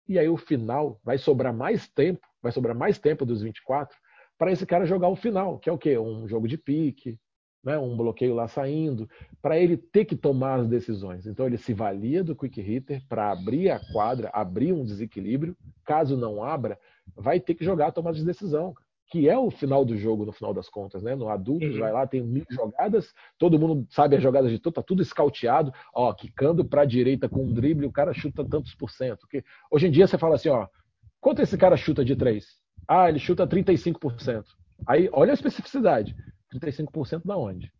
e aí o final vai sobrar mais tempo, vai sobrar mais tempo dos 24 para esse cara jogar o final, que é o quê? Um jogo de pique, né? um bloqueio lá saindo, para ele ter que tomar as decisões. Então ele se valia do quick hitter para abrir a quadra, abrir um desequilíbrio. Caso não abra, vai ter que jogar a tomada de decisão que é o final do jogo, no final das contas, né? No adulto, uhum. vai lá, tem mil jogadas, todo mundo sabe as jogadas de tudo, tá tudo escauteado, ó, quicando para a direita com um drible, o cara chuta tantos por cento. Porque hoje em dia você fala assim, ó, quanto esse cara chuta de três? Ah, ele chuta 35%. Aí, olha a especificidade. 35% da onde?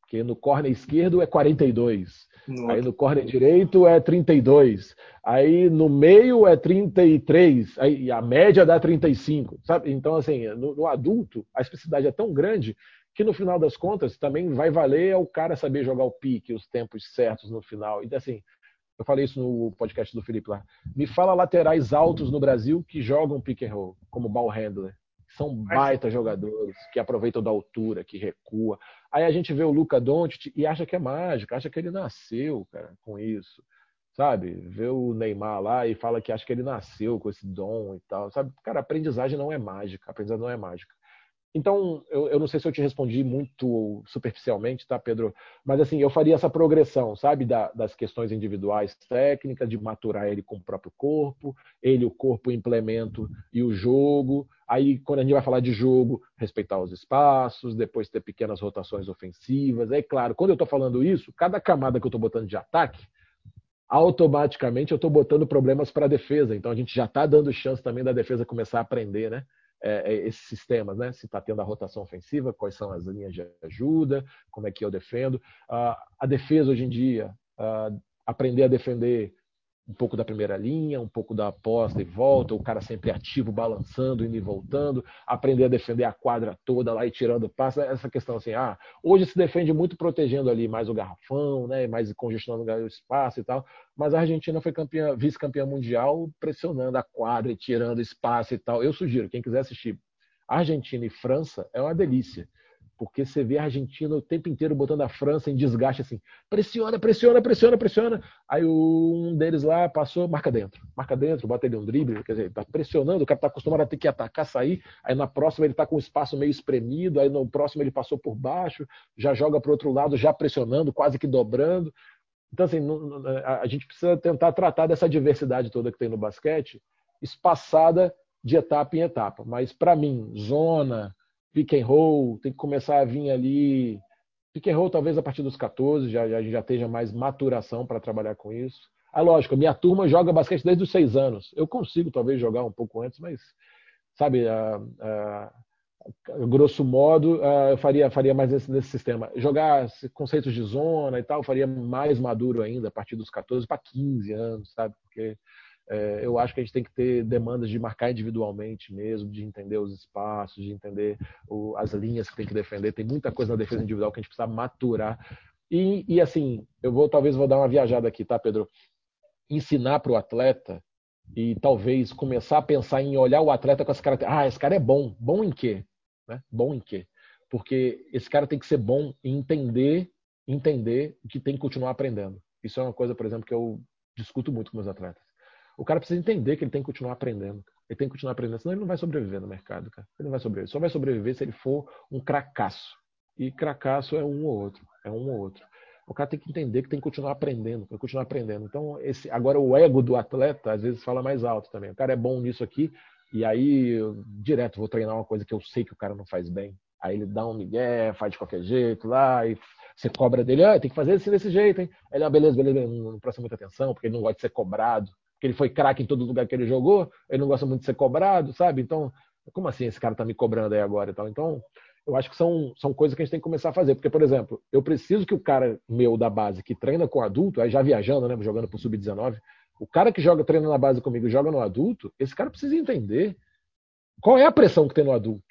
Porque no corner esquerdo é 42. Nossa. Aí no corner direito é 32. Aí no meio é 33. Aí a média dá 35. Sabe? Então, assim, no, no adulto, a especificidade é tão grande que no final das contas também vai valer o cara saber jogar o pique, os tempos certos no final. E assim, eu falei isso no podcast do Felipe lá. Me fala laterais altos no Brasil que jogam pick and roll, como ball handler. São baita jogadores que aproveitam da altura, que recua. Aí a gente vê o Luca Doncic e acha que é mágica, acha que ele nasceu, cara, com isso. Sabe? Vê o Neymar lá e fala que acha que ele nasceu com esse dom e tal. Sabe? Cara, aprendizagem não é mágica, aprendizagem não é mágica. Então, eu, eu, não sei se eu te respondi muito superficialmente, tá, Pedro? Mas, assim, eu faria essa progressão, sabe, da, das questões individuais técnicas, de maturar ele com o próprio corpo, ele, o corpo, o implemento e o jogo. Aí, quando a gente vai falar de jogo, respeitar os espaços, depois ter pequenas rotações ofensivas. É claro, quando eu estou falando isso, cada camada que eu estou botando de ataque, automaticamente eu estou botando problemas para a defesa. Então, a gente já está dando chance também da defesa começar a aprender, né? é, é esses sistemas, né? Se está tendo a rotação ofensiva, quais são as linhas de ajuda, como é que eu defendo. Uh, a defesa hoje em dia, uh, aprender a defender um pouco da primeira linha, um pouco da aposta e volta, o cara sempre ativo, balançando, indo e voltando, aprender a defender a quadra toda lá e tirando passo, essa questão assim, ah, hoje se defende muito protegendo ali mais o garrafão, né, mais congestionando o espaço e tal, mas a Argentina foi campeã, vice-campeã mundial pressionando a quadra e tirando espaço e tal. Eu sugiro, quem quiser assistir Argentina e França, é uma delícia porque você vê a Argentina o tempo inteiro botando a França em desgaste assim, pressiona, pressiona, pressiona, pressiona. Aí um deles lá passou, marca dentro, marca dentro, bota ele um drible, quer dizer, tá pressionando, o cara tá acostumado a ter que atacar, sair, aí na próxima ele tá com o espaço meio espremido, aí no próximo ele passou por baixo, já joga para o outro lado, já pressionando, quase que dobrando. Então, assim, a gente precisa tentar tratar dessa diversidade toda que tem no basquete, espaçada de etapa em etapa. Mas, para mim, zona, pick and roll, tem que começar a vir ali. Pick and roll talvez a partir dos 14, já, já, já esteja mais maturação para trabalhar com isso. Ah, lógico, minha turma joga basquete desde os seis anos. Eu consigo talvez jogar um pouco antes, mas, sabe, a, a, a grosso modo, a, eu faria, faria mais nesse, nesse sistema. Jogar conceitos de zona e tal, faria mais maduro ainda, a partir dos 14 para 15 anos, sabe? Porque é, eu acho que a gente tem que ter demandas de marcar individualmente mesmo, de entender os espaços, de entender o, as linhas que tem que defender. Tem muita coisa na defesa individual que a gente precisa maturar. E, e assim, eu vou talvez vou dar uma viajada aqui, tá, Pedro? Ensinar para o atleta e talvez começar a pensar em olhar o atleta com essa características. Ah, esse cara é bom. Bom em quê? Né? Bom em quê? Porque esse cara tem que ser bom em entender, entender que tem que continuar aprendendo. Isso é uma coisa, por exemplo, que eu discuto muito com meus atletas. O cara precisa entender que ele tem que continuar aprendendo. Ele tem que continuar aprendendo, senão ele não vai sobreviver no mercado, cara. Ele não vai sobreviver. Só vai sobreviver se ele for um cracaço. E cracaço é um ou outro. É um ou outro. o cara tem que entender que tem que continuar aprendendo, tem que continuar aprendendo. Então, esse, agora o ego do atleta às vezes fala mais alto também. O cara é bom nisso aqui, e aí direto vou treinar uma coisa que eu sei que o cara não faz bem. Aí ele dá um migué, faz de qualquer jeito lá, e você cobra dele, ah, tem que fazer assim desse jeito, hein? Ele, ah, beleza, beleza, não, não presta muita atenção, porque ele não gosta de ser cobrado, porque ele foi craque em todo lugar que ele jogou, ele não gosta muito de ser cobrado, sabe? Então, como assim esse cara tá me cobrando aí agora e tal? Então, eu acho que são, são coisas que a gente tem que começar a fazer. Porque, por exemplo, eu preciso que o cara meu da base que treina com adulto, aí já viajando, né, jogando pro Sub-19, o cara que joga treina na base comigo joga no adulto, esse cara precisa entender qual é a pressão que tem no adulto.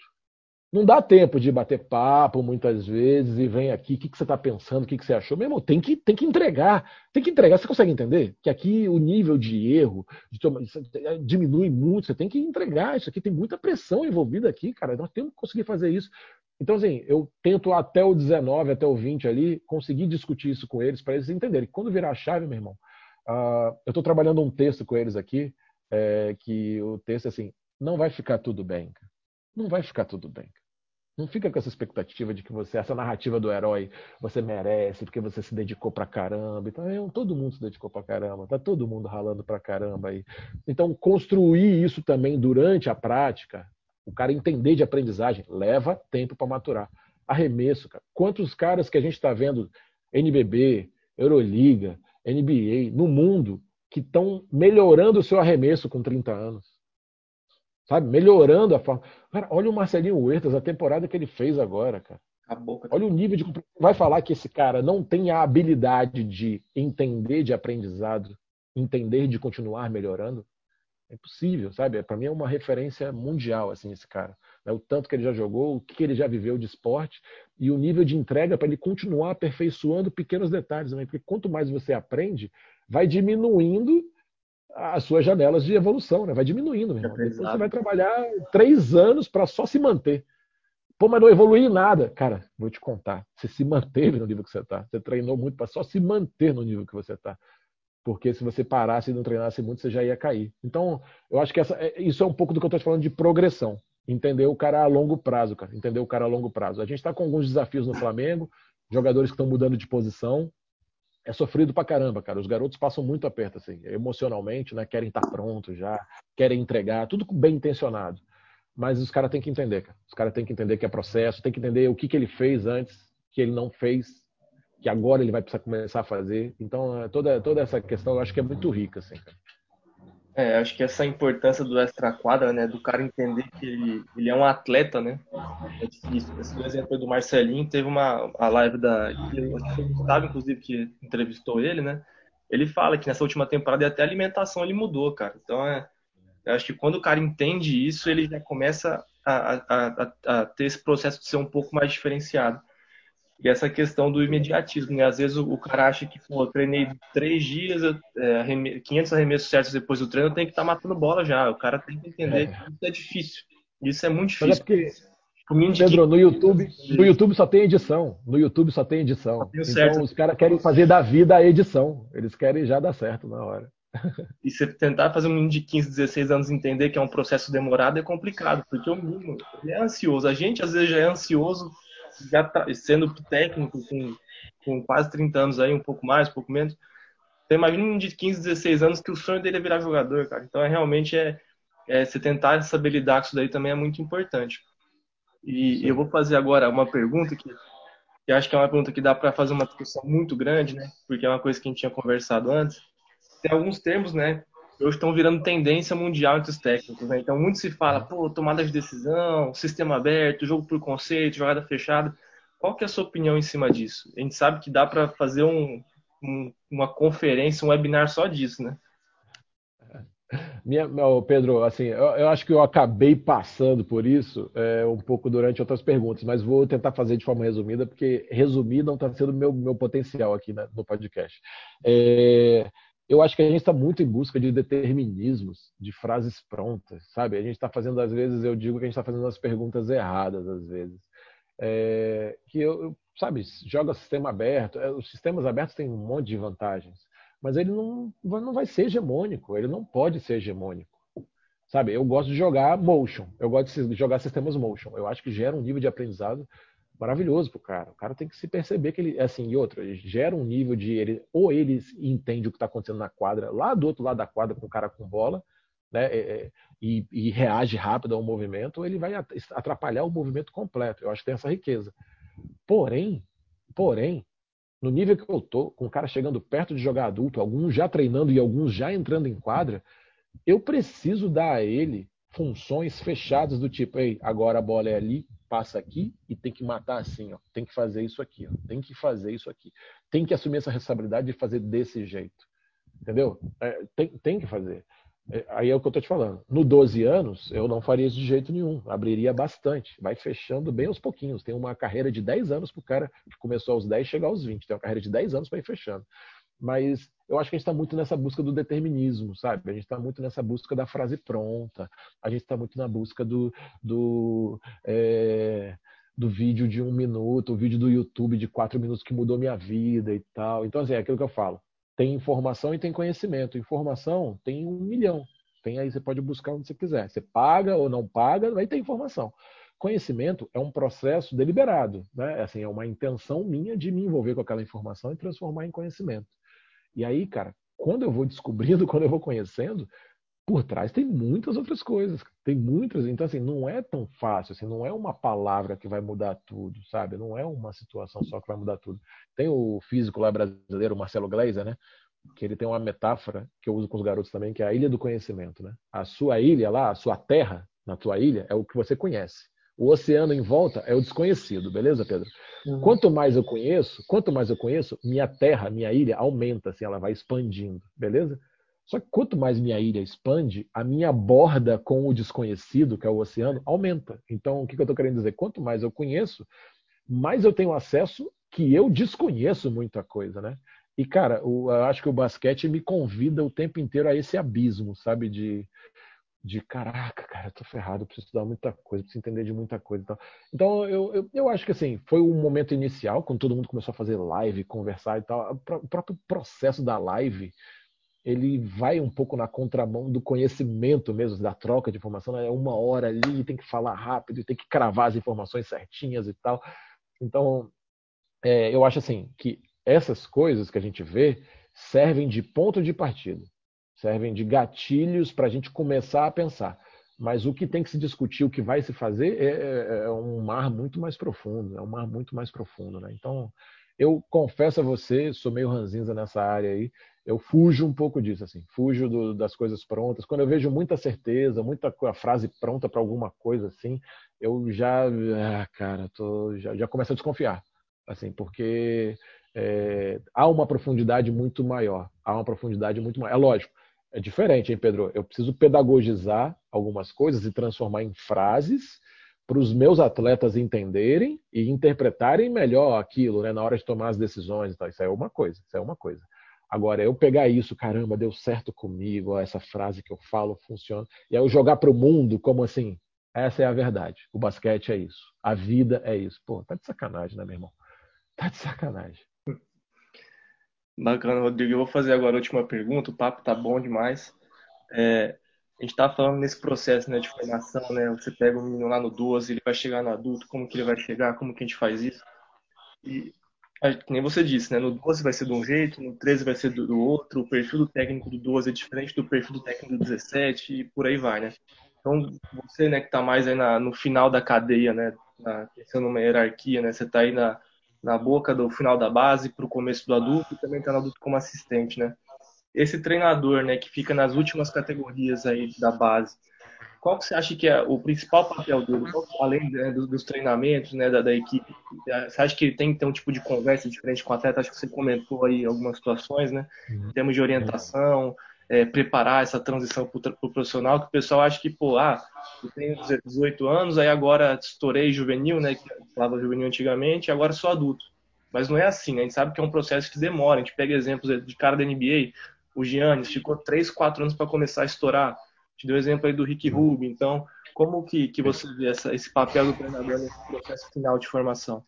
Não dá tempo de bater papo muitas vezes e vem aqui, o que, que você está pensando, o que, que você achou. Meu irmão, tem que, tem que entregar. Tem que entregar. Você consegue entender? Que aqui o nível de erro de tomar, é, diminui muito. Você tem que entregar. Isso aqui tem muita pressão envolvida aqui, cara. Nós temos que conseguir fazer isso. Então, assim, eu tento até o 19, até o 20 ali, conseguir discutir isso com eles, para eles entenderem. Quando virar a chave, meu irmão, uh, eu estou trabalhando um texto com eles aqui, é, que o texto é assim, não vai ficar tudo bem, cara. Não vai ficar tudo bem. Não fica com essa expectativa de que você, essa narrativa do herói, você merece, porque você se dedicou pra caramba. Então, todo mundo se dedicou pra caramba, tá todo mundo ralando pra caramba aí. Então, construir isso também durante a prática, o cara entender de aprendizagem, leva tempo para maturar. Arremesso, cara. Quantos caras que a gente está vendo, NBB, Euroliga, NBA, no mundo, que estão melhorando o seu arremesso com 30 anos? Sabe? Melhorando a forma. Cara, olha o Marcelinho Huertas, a temporada que ele fez agora, cara. Olha o nível de. Vai falar que esse cara não tem a habilidade de entender de aprendizado, entender de continuar melhorando? É impossível, sabe? Para mim é uma referência mundial, assim, esse cara. Né? O tanto que ele já jogou, o que ele já viveu de esporte e o nível de entrega para ele continuar aperfeiçoando pequenos detalhes. Né? Porque quanto mais você aprende, vai diminuindo as suas janelas de evolução, né? Vai diminuindo, meu irmão. É você vai trabalhar três anos para só se manter. Pô, mas não evoluir nada. Cara, vou te contar. Você se manteve no nível que você está. Você treinou muito para só se manter no nível que você está porque se você parasse e não treinasse muito, você já ia cair. Então, eu acho que essa, é, isso é um pouco do que eu estou falando de progressão. Entender o cara a longo prazo, cara. Entender o cara a longo prazo. A gente está com alguns desafios no Flamengo, jogadores que estão mudando de posição. É sofrido pra caramba, cara. Os garotos passam muito aperto, assim, emocionalmente, né? Querem estar tá prontos já, querem entregar, tudo bem intencionado. Mas os caras têm que entender, cara. Os caras têm que entender que é processo, tem que entender o que, que ele fez antes, que ele não fez que agora ele vai precisar começar a fazer. Então, é, toda, toda essa questão eu acho que é muito rica. Assim, É, acho que essa importância do extra-quadra, né, do cara entender que ele, ele é um atleta, né, é difícil. Esse exemplo do Marcelinho, teve uma a live da, que o Gustavo, inclusive, que entrevistou ele, né, ele fala que nessa última temporada até a alimentação ele mudou, cara. Então, é, acho que quando o cara entende isso, ele já começa a, a, a, a ter esse processo de ser um pouco mais diferenciado. E essa questão do imediatismo, né? Às vezes o, o cara acha que, pô, eu treinei três dias, é, 500 arremessos certos depois do treino, eu tenho que estar tá matando bola já. O cara tem que entender é. que isso é difícil. Isso é muito difícil. Mas é porque, Pedro, no YouTube, no YouTube só tem edição. No YouTube só tem edição. Então certo. os caras querem fazer da vida a edição. Eles querem já dar certo na hora. E você tentar fazer um menino de 15, 16 anos entender que é um processo demorado é complicado, porque o menino é ansioso. A gente às vezes já é ansioso já tá, sendo técnico com, com quase 30 anos aí, um pouco mais, um pouco menos. Você imagina um de 15, 16 anos que o sonho dele é virar jogador, cara. Então, é, realmente, é, é você tentar saber lidar com isso daí também é muito importante. E Sim. eu vou fazer agora uma pergunta que, que acho que é uma pergunta que dá para fazer uma discussão muito grande, né? Porque é uma coisa que a gente tinha conversado antes. Tem alguns termos, né? Hoje estão virando tendência mundial entre os técnicos. Né? Então, muito se fala, pô, tomada de decisão, sistema aberto, jogo por conceito, jogada fechada. Qual que é a sua opinião em cima disso? A gente sabe que dá para fazer um, um, uma conferência, um webinar só disso, né? Minha, meu, Pedro, assim, eu, eu, acho que eu acabei passando por isso é, um pouco durante outras perguntas, mas vou tentar fazer de forma resumida, porque resumir não está sendo meu, meu potencial aqui né, no podcast. É, eu acho que a gente está muito em busca de determinismos, de frases prontas, sabe? A gente está fazendo, às vezes, eu digo que a gente está fazendo as perguntas erradas, às vezes. É, que eu, sabe, joga sistema aberto. É, os sistemas abertos têm um monte de vantagens, mas ele não, não vai ser hegemônico, ele não pode ser hegemônico. Sabe, eu gosto de jogar motion, eu gosto de jogar sistemas motion. Eu acho que gera um nível de aprendizado maravilhoso pro cara. O cara tem que se perceber que ele, assim, e outra, gera um nível de ele, ou ele entende o que está acontecendo na quadra, lá do outro lado da quadra, com o cara com bola, né, é, é, e, e, reage rápido ao movimento, ou ele vai atrapalhar o movimento completo. Eu acho que tem essa riqueza. Porém, porém, no nível que eu tô, com o cara chegando perto de jogar adulto, alguns já treinando e alguns já entrando em quadra, eu preciso dar a ele funções fechadas do tipo, ei, agora a bola é ali, passa aqui e tem que matar assim, ó. Tem que fazer isso aqui, ó. Tem que fazer isso aqui. Tem que assumir essa responsabilidade de fazer desse jeito. Entendeu? É, tem, tem que fazer. É, aí é o que eu tô te falando. No 12 anos, eu não faria isso de jeito nenhum. Abriria bastante. Vai fechando bem aos pouquinhos. Tem uma carreira de 10 anos pro cara que começou aos 10 chegar aos 20. Tem uma carreira de 10 anos para ir fechando. Mas eu acho que a gente está muito nessa busca do determinismo, sabe? A gente está muito nessa busca da frase pronta, a gente está muito na busca do, do, é, do vídeo de um minuto, o vídeo do YouTube de quatro minutos que mudou minha vida e tal. Então, assim, é aquilo que eu falo. Tem informação e tem conhecimento. Informação tem um milhão. Tem aí, você pode buscar onde você quiser. Você paga ou não paga, vai ter informação. Conhecimento é um processo deliberado, né? Assim, é uma intenção minha de me envolver com aquela informação e transformar em conhecimento. E aí, cara, quando eu vou descobrindo, quando eu vou conhecendo, por trás tem muitas outras coisas. Tem muitas. Então, assim, não é tão fácil, assim, não é uma palavra que vai mudar tudo, sabe? Não é uma situação só que vai mudar tudo. Tem o físico lá brasileiro, Marcelo Gleiser, né? Que ele tem uma metáfora que eu uso com os garotos também, que é a ilha do conhecimento, né? A sua ilha lá, a sua terra na tua ilha é o que você conhece. O oceano em volta é o desconhecido, beleza, Pedro? Uhum. Quanto mais eu conheço, quanto mais eu conheço, minha terra, minha ilha aumenta, assim, ela vai expandindo, beleza? Só que quanto mais minha ilha expande, a minha borda com o desconhecido, que é o oceano, aumenta. Então, o que eu estou querendo dizer? Quanto mais eu conheço, mais eu tenho acesso que eu desconheço muita coisa, né? E, cara, eu acho que o basquete me convida o tempo inteiro a esse abismo, sabe? De, de caraca, cara, eu tô ferrado, eu preciso estudar muita coisa, preciso entender de muita coisa e tal. Então, eu, eu, eu, acho que assim, foi um momento inicial, quando todo mundo começou a fazer live, conversar e tal. O próprio processo da live, ele vai um pouco na contramão do conhecimento mesmo, da troca de informação. Né? É uma hora ali, tem que falar rápido, tem que cravar as informações certinhas e tal. Então, é, eu acho assim, que essas coisas que a gente vê servem de ponto de partida servem de gatilhos para a gente começar a pensar. Mas o que tem que se discutir, o que vai se fazer, é, é, é, um mar muito mais profundo, é um mar muito mais profundo. Né? Então, eu confesso a você, sou meio ranzinza nessa área aí, eu fujo um pouco disso, assim, fujo do, das coisas prontas. Quando eu vejo muita certeza, muita frase pronta para alguma coisa assim, eu já, ah, cara, tô, já, já começo a desconfiar, assim, porque é, há uma profundidade muito maior, há uma profundidade muito maior. É lógico, é diferente, hein, Pedro? Eu preciso pedagogizar algumas coisas e transformar em frases para os meus atletas entenderem e interpretarem melhor aquilo, né, na hora de tomar as decisões. Então, isso é uma coisa, isso é uma coisa. Agora, eu pegar isso, caramba, deu certo comigo, ó, essa frase que eu falo funciona, e aí eu jogar para o mundo como assim, essa é a verdade. O basquete é isso. A vida é isso. Pô, tá de sacanagem, né, meu irmão? Tá de sacanagem. Bacana, Rodrigo. Eu vou fazer agora a última pergunta. O papo tá bom demais. É, a gente tá falando nesse processo né, de formação, né? Você pega o menino lá no 12, ele vai chegar no adulto, como que ele vai chegar, como que a gente faz isso. E, nem você disse, né? No 12 vai ser de um jeito, no 13 vai ser do, outro, o perfil do técnico do 12 é diferente do perfil do técnico do 17 e por aí vai, né? Então, você, né, que tá mais aí na, no final da cadeia, né? Na, pensando numa hierarquia, né? Você tá aí na, na boca do final da base para o começo do adulto e também está no adulto como assistente, né? Esse treinador, né, que fica nas últimas categorias aí da base, qual que você acha que é o principal papel dele, além né, dos, treinamentos, né, da, da, equipe? Você acha que ele tem que ter um tipo de conversa diferente com o atleta? Acho que você comentou aí algumas situações, né, em termos de orientação, é, preparar essa transição para o pro profissional, que o pessoal acha que, pô, ah, eu tenho 18 anos, aí agora estourei juvenil, né, que falava juvenil antigamente, agora sou adulto. Mas não é assim, né? A gente sabe que é um processo que demora. A gente pega exemplos de cara da NBA, o Giannis ficou 3, 4 anos para começar a estourar. Te deu exemplo aí do Rick Rubin. Então, como que, que você vê essa, esse papel do treinador nesse processo final de formação?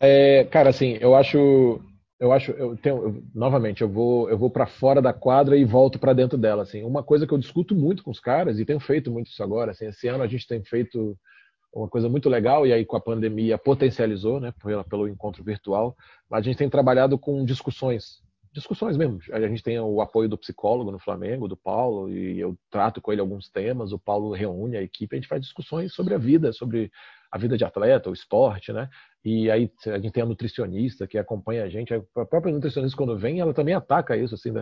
É, cara, assim, eu acho eu acho, eu tenho, eu, novamente, eu vou, eu vou para fora da quadra e volto para dentro dela. Assim, uma coisa que eu discuto muito com os caras e tenho feito muito isso agora. Assim, esse ano a gente tem feito uma coisa muito legal, e aí com a pandemia potencializou, né, pelo, pelo encontro virtual, mas a gente tem trabalhado com discussões, discussões mesmo. A gente tem o apoio do psicólogo no Flamengo, do Paulo, e eu trato com ele alguns temas, o Paulo reúne a equipe, a gente faz discussões sobre a vida, sobre a vida de atleta, o esporte, né? E aí a gente tem a nutricionista que acompanha a gente, a própria nutricionista quando vem, ela também ataca isso, assim,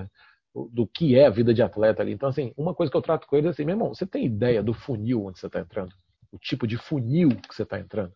do que é a vida de atleta ali. Então, assim, uma coisa que eu trato com ele é assim, meu irmão, você tem ideia do funil onde você está entrando? o tipo de funil que você está entrando.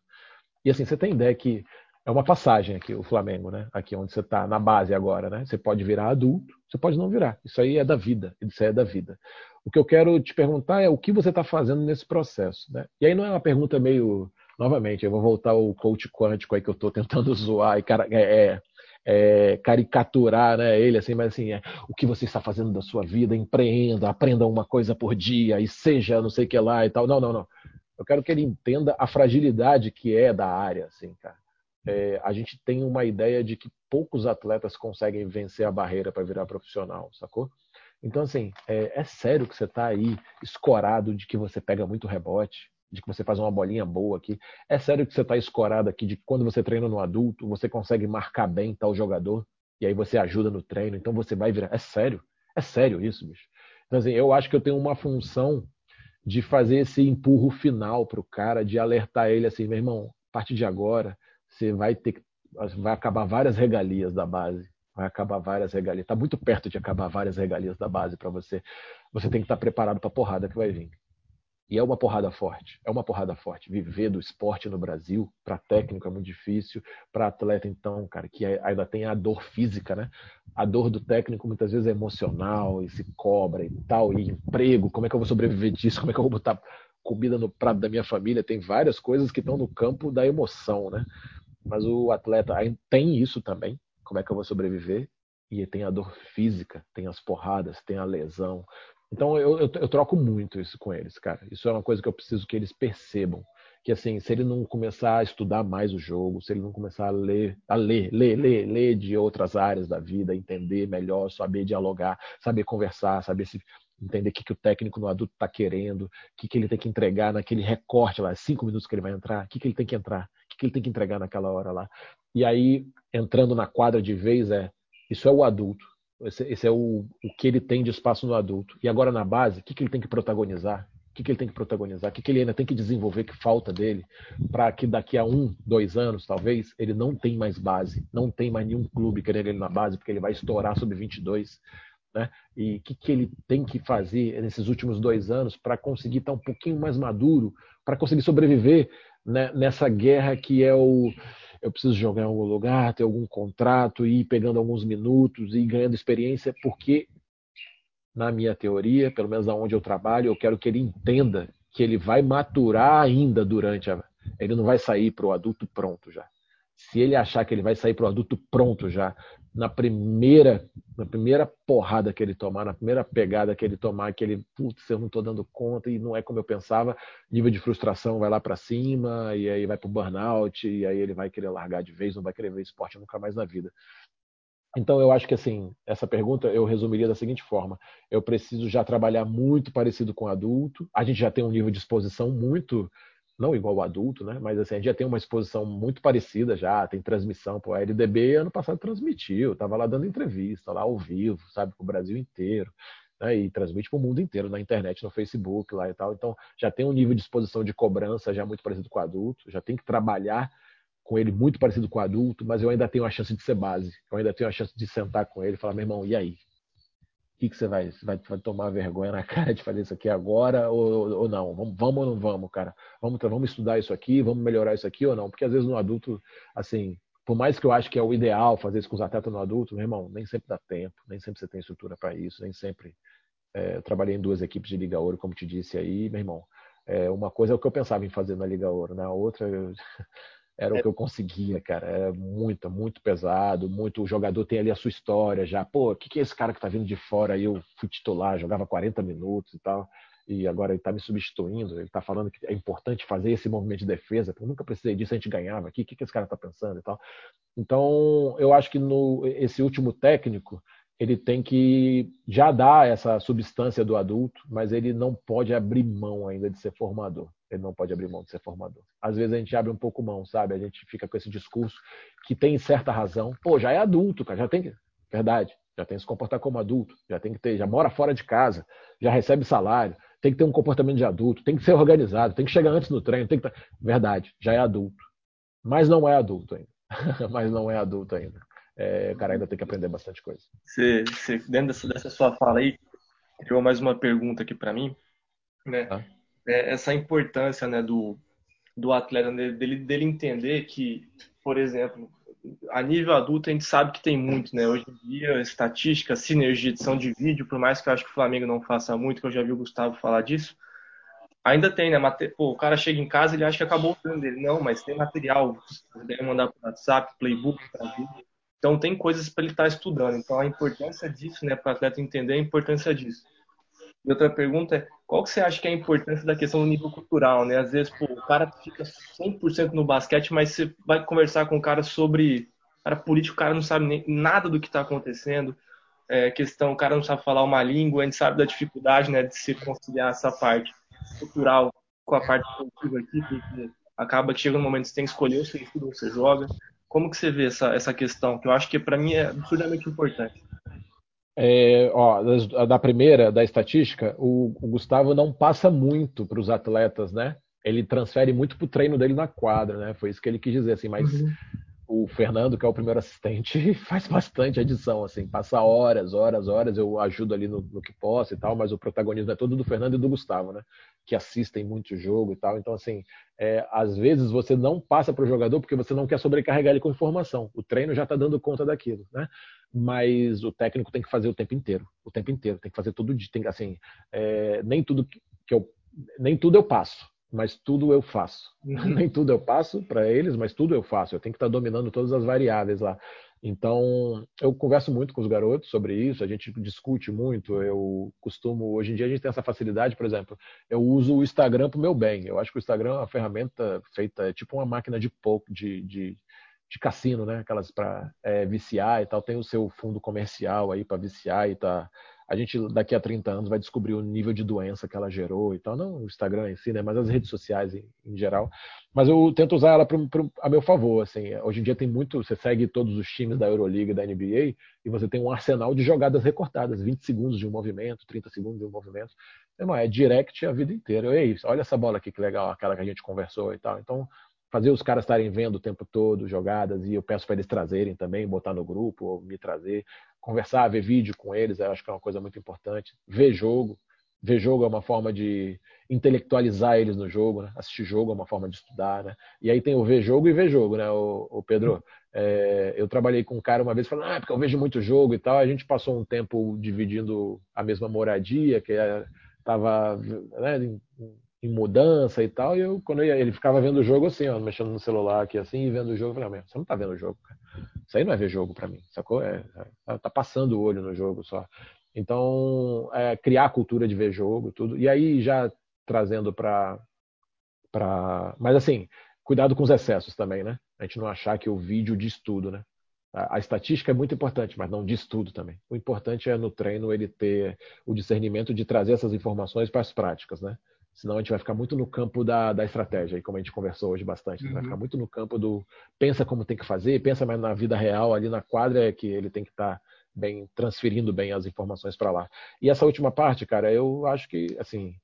E assim, você tem ideia que é uma passagem aqui, o Flamengo, né? Aqui onde você está, na base agora, né? Você pode virar adulto, você pode não virar. Isso aí é da vida, isso aí é da vida. O que eu quero te perguntar é o que você está fazendo nesse processo, né? E aí não é uma pergunta meio, novamente, eu vou voltar ao coach quântico aí que eu estou tentando zoar e cara, é, é, é, caricaturar né, ele, assim, mas assim, é, o que você está fazendo da sua vida, empreenda, aprenda uma coisa por dia e seja não sei o que lá e tal. Não, não, não. Eu quero que ele entenda a fragilidade que é da área, assim, cara. É, a gente tem uma ideia de que poucos atletas conseguem vencer a barreira para virar profissional, sacou? Então, assim, é, é sério que você está aí escorado de que você pega muito rebote, de que você faz uma bolinha boa aqui. É sério que você está escorado aqui de quando você treina no adulto, você consegue marcar bem tal jogador, e aí você ajuda no treino, então você vai virar. É sério? É sério isso, bicho? Então, assim, eu acho que eu tenho uma função de fazer esse empurro final para o cara, de alertar ele assim, meu irmão, a partir de agora você vai ter vai acabar várias regalias da base, vai acabar várias regalias, está muito perto de acabar várias regalias da base para você. Você tem que estar tá preparado para a porrada que vai vir. E é uma porrada forte, é uma porrada forte. Viver do esporte no Brasil, para técnico é muito difícil, para atleta então, cara, que ainda tem a dor física, né? A dor do técnico muitas vezes é emocional e se cobra e tal, e emprego, como é que eu vou sobreviver disso? Como é que eu vou botar comida no prato da minha família? Tem várias coisas que estão no campo da emoção, né? Mas o atleta tem isso também, como é que eu vou sobreviver? E tem a dor física, tem as porradas, tem a lesão, então eu, eu, eu, troco muito isso com eles, cara. Isso é uma coisa que eu preciso que eles percebam. Que assim, se ele não começar a estudar mais o jogo, se ele não começar a ler, a ler, ler, ler, ler de outras áreas da vida, entender melhor, saber dialogar, saber conversar, saber se entender o que, que o técnico no adulto está querendo, o que, que ele tem que entregar naquele recorte lá, cinco minutos que ele vai entrar, o que, que ele tem que entrar, o que, que ele tem que entregar naquela hora lá. E aí, entrando na quadra de vez, é isso é o adulto. Esse, esse é o, o que ele tem de espaço no adulto. E agora na base, o que, que ele tem que protagonizar? O que, que ele tem que protagonizar? O que, que ele ainda tem que desenvolver que falta dele para que daqui a um, dois anos, talvez, ele não tem mais base, não tem mais nenhum clube querendo ele na base, porque ele vai estourar sobre 22. Né? E o que, que ele tem que fazer nesses últimos dois anos para conseguir estar um pouquinho mais maduro, para conseguir sobreviver né, nessa guerra que é o eu preciso jogar em algum lugar, ter algum contrato, ir pegando alguns minutos e ganhando experiência, porque, na minha teoria, pelo menos aonde eu trabalho, eu quero que ele entenda que ele vai maturar ainda durante a. Ele não vai sair para o adulto pronto já. Se ele achar que ele vai sair para o adulto pronto já, na primeira, na primeira porrada que ele tomar, na primeira pegada que ele tomar, que ele, putz, eu não estou dando conta e não é como eu pensava, nível de frustração vai lá para cima e aí vai para o burnout e aí ele vai querer largar de vez, não vai querer ver esporte nunca mais na vida. Então eu acho que assim, essa pergunta eu resumiria da seguinte forma: eu preciso já trabalhar muito parecido com adulto. A gente já tem um nível de exposição muito não igual o adulto, né? Mas assim, a gente já tem uma exposição muito parecida já, tem transmissão, pô, a LDB ano passado transmitiu, tava lá dando entrevista, lá ao vivo, sabe, com o Brasil inteiro, né? E transmite para o mundo inteiro, na internet, no Facebook lá e tal. Então, já tem um nível de exposição de cobrança já muito parecido com o adulto, já tem que trabalhar com ele muito parecido com o adulto, mas eu ainda tenho a chance de ser base, eu ainda tenho a chance de sentar com ele e falar, meu irmão, e aí? Que, que você vai, vai, vai, tomar vergonha na cara de fazer isso aqui agora ou, ou não? Vamos, vamos ou não vamos, cara? Vamos, vamos estudar isso aqui, vamos melhorar isso aqui ou não? Porque às vezes no adulto, assim, por mais que eu acho que é o ideal fazer isso com os atletas no adulto, meu irmão, nem sempre dá tempo, nem sempre você tem estrutura para isso, nem sempre. É, eu trabalhei em duas equipes de Liga Ouro, como te disse aí, meu irmão. É, uma coisa é o que eu pensava em fazer na Liga Ouro, na né? outra eu, era o é. que eu conseguia, cara. Era muito, muito pesado, muito. O jogador tem ali a sua história já. Pô, o que, que é esse cara que tá vindo de fora? Aí eu fui titular, jogava 40 minutos e tal. E agora ele tá me substituindo. Ele tá falando que é importante fazer esse movimento de defesa. Eu nunca precisei disso, a gente ganhava aqui. O que, que esse cara tá pensando e tal? Então, eu acho que no esse último técnico, ele tem que já dar essa substância do adulto, mas ele não pode abrir mão ainda de ser formador. Ele não pode abrir mão de ser formador. Às vezes a gente abre um pouco mão, sabe? A gente fica com esse discurso que tem certa razão. Pô, já é adulto, cara, já tem que. Verdade, já tem que se comportar como adulto, já tem que ter, já mora fora de casa, já recebe salário, tem que ter um comportamento de adulto, tem que ser organizado, tem que chegar antes no treino, tem que. Verdade, já é adulto. Mas não é adulto ainda. Mas não é adulto ainda. É, o cara ainda tem que aprender bastante coisa. Você, você dentro dessa, dessa, sua fala aí, criou mais uma pergunta aqui para mim, né? Ah é, essa importância né, do, do atleta, né, dele, dele entender que, por exemplo, a nível adulto a gente sabe que tem muito, né? Hoje em dia, estatística, sinergia, edição de vídeo, por mais que eu acho que o Flamengo não faça muito, que eu já vi o Gustavo falar disso, ainda tem, né? Pô, o cara chega em casa ele acha que acabou o treino dele. Não, mas tem material, você deve mandar para WhatsApp, playbook. Então tem coisas para ele estar tá estudando. Então a importância disso, né, para o atleta entender a importância disso. E outra pergunta é, qual que você acha que é a importância da questão do nível cultural, né? Às vezes, pô, o cara fica 100% no basquete, mas você vai conversar com o cara sobre... Cara político, o cara não sabe nem nada do que está acontecendo. É, questão, o cara não sabe falar uma língua, a gente sabe da dificuldade, né, de se conciliar essa parte cultural com a parte esportiva aqui, porque acaba que chega um momento que você tem que escolher se você estuda ou você joga. Como que você vê essa, essa questão? Que eu acho que para mim é absurdamente importante. É, ó, da primeira, da estatística, o, o Gustavo não passa muito para os atletas, né? Ele transfere muito para o treino dele na quadra, né? Foi isso que ele quis dizer, assim, mas uhum. o Fernando, que é o primeiro assistente, faz bastante adição, assim, passa horas, horas, horas, eu ajudo ali no, no que posso e tal, mas o protagonismo é todo do Fernando e do Gustavo, né? Que assistem muito o jogo e tal. Então, assim, é, às vezes você não passa para o jogador porque você não quer sobrecarregar ele com informação. O treino já está dando conta daquilo, né? mas o técnico tem que fazer o tempo inteiro, o tempo inteiro, tem que fazer tudo, tem assim, é, nem tudo que eu, nem tudo eu passo, mas tudo eu faço. Nem tudo eu passo para eles, mas tudo eu faço. Eu tenho que estar tá dominando todas as variáveis lá. Então, eu converso muito com os garotos sobre isso, a gente discute muito. Eu costumo, hoje em dia, a gente tem essa facilidade, por exemplo, eu uso o Instagram para o meu bem. Eu acho que o Instagram é uma ferramenta feita, é tipo uma máquina de pouco, de, de de cassino, né? Aquelas para é, viciar e tal. Tem o seu fundo comercial aí para viciar e tá. A gente daqui a 30 anos vai descobrir o nível de doença que ela gerou e tal. Não o Instagram em si, né? Mas as redes sociais em, em geral. Mas eu tento usar ela pro, pro, a meu favor. Assim, hoje em dia tem muito. Você segue todos os times da Euroliga da NBA e você tem um arsenal de jogadas recortadas, 20 segundos de um movimento, 30 segundos de um movimento. Não, é direct a vida inteira. Ei, olha essa bola aqui que legal, aquela que a gente conversou e tal. Então fazer os caras estarem vendo o tempo todo jogadas e eu peço para eles trazerem também, botar no grupo ou me trazer, conversar, ver vídeo com eles, eu acho que é uma coisa muito importante. Ver jogo, ver jogo é uma forma de intelectualizar eles no jogo, né? assistir jogo é uma forma de estudar, né? E aí tem o ver jogo e ver jogo, né, o, o Pedro? É, eu trabalhei com um cara uma vez falando, ah, porque eu vejo muito jogo e tal. A gente passou um tempo dividindo a mesma moradia, que estava é, né, em mudança e tal, e eu, quando eu ia, ele ficava vendo o jogo assim, ó, mexendo no celular aqui assim, e vendo o jogo, eu falei, ah, você não tá vendo o jogo, cara. Isso aí não é ver jogo para mim, sacou? É, é, tá passando o olho no jogo só. Então, é, criar a cultura de ver jogo, tudo. E aí, já trazendo para. Pra... Mas assim, cuidado com os excessos também, né? A gente não achar que o vídeo diz tudo, né? A, a estatística é muito importante, mas não diz tudo também. O importante é no treino ele ter o discernimento de trazer essas informações para as práticas, né? Senão a gente vai ficar muito no campo da, da estratégia, e como a gente conversou hoje bastante. Uhum. Vai ficar muito no campo do pensa como tem que fazer, pensa mais na vida real, ali na quadra, é que ele tem que estar tá bem, transferindo bem as informações para lá. E essa última parte, cara, eu acho que, assim,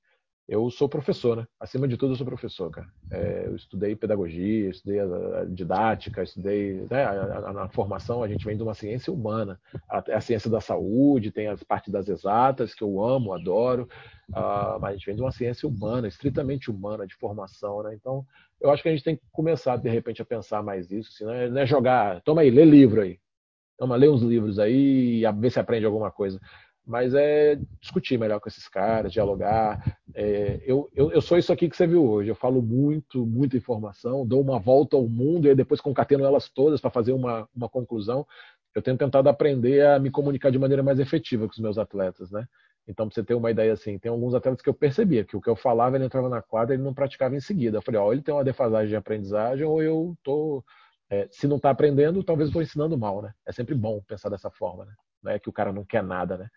eu sou professor, né? Acima de tudo, eu sou professor, cara. É, eu estudei pedagogia, estudei a, a didática, estudei né, a, a, na formação. A gente vem de uma ciência humana, a, a, ciência da saúde, tem as partes das exatas que eu amo, adoro, uh, mas a gente vem de uma ciência humana, estritamente humana, de formação, né? Então, eu acho que a gente tem que começar de repente a pensar mais isso, assim, né? não é jogar, toma aí, lê livro aí, toma, lê uns livros aí e ver se aprende alguma coisa mas é discutir melhor com esses caras, dialogar. É, eu, eu, eu, sou isso aqui que você viu hoje. Eu falo muito, muita informação, dou uma volta ao mundo e depois concateno elas todas para fazer uma, uma conclusão. Eu tenho tentado aprender a me comunicar de maneira mais efetiva com os meus atletas, né? Então, para você ter uma ideia assim, tem alguns atletas que eu percebia que o que eu falava, ele entrava na quadra, ele não praticava em seguida. Eu falei, ó, ele tem uma defasagem de aprendizagem ou eu tô, é, se não está aprendendo, talvez estou ensinando mal, né? É sempre bom pensar dessa forma, né? Não é que o cara não quer nada, né?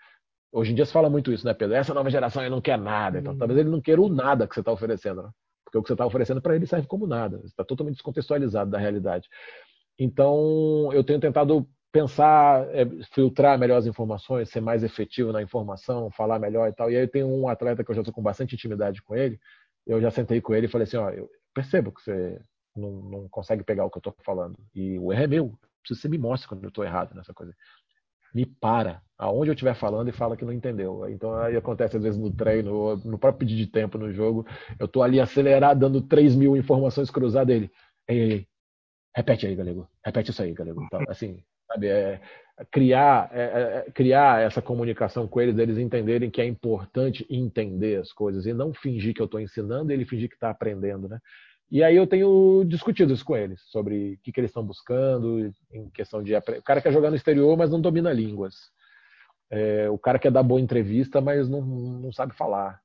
Hoje em dia se fala muito isso, né, Pedro? Essa nova geração não quer nada. Então, talvez ele não queira o nada que você está oferecendo. Né? porque o que você está oferecendo para ele serve como nada, está totalmente descontextualizado da realidade. Então, eu tenho tentado pensar, é, filtrar melhor as informações, ser mais efetivo na informação, falar melhor e tal. E aí tem um atleta que eu já estou com bastante intimidade com ele, eu já sentei com ele e falei assim, ó, eu percebo que você não, não consegue pegar o que eu estou falando. E o erro é meu. Preciso que você me mostre quando eu estou errado nessa coisa. Me para, aonde eu estiver falando e fala que não entendeu. Então aí acontece às vezes no treino, no próprio pedido de tempo no jogo, eu estou ali acelerado, dando 3 mil informações cruzadas ele. Ei, ei, ei, repete aí, galego. Repete isso aí, galego. Então, assim, sabe, é, criar, é, é, é, criar essa comunicação com eles, eles entenderem que é importante entender as coisas e não fingir que eu estou ensinando e ele fingir que está aprendendo, né? E aí eu tenho discutido isso com eles, sobre o que, que eles estão buscando, em questão de... O cara quer jogar no exterior, mas não domina línguas. É, o cara quer dar boa entrevista, mas não, não sabe falar.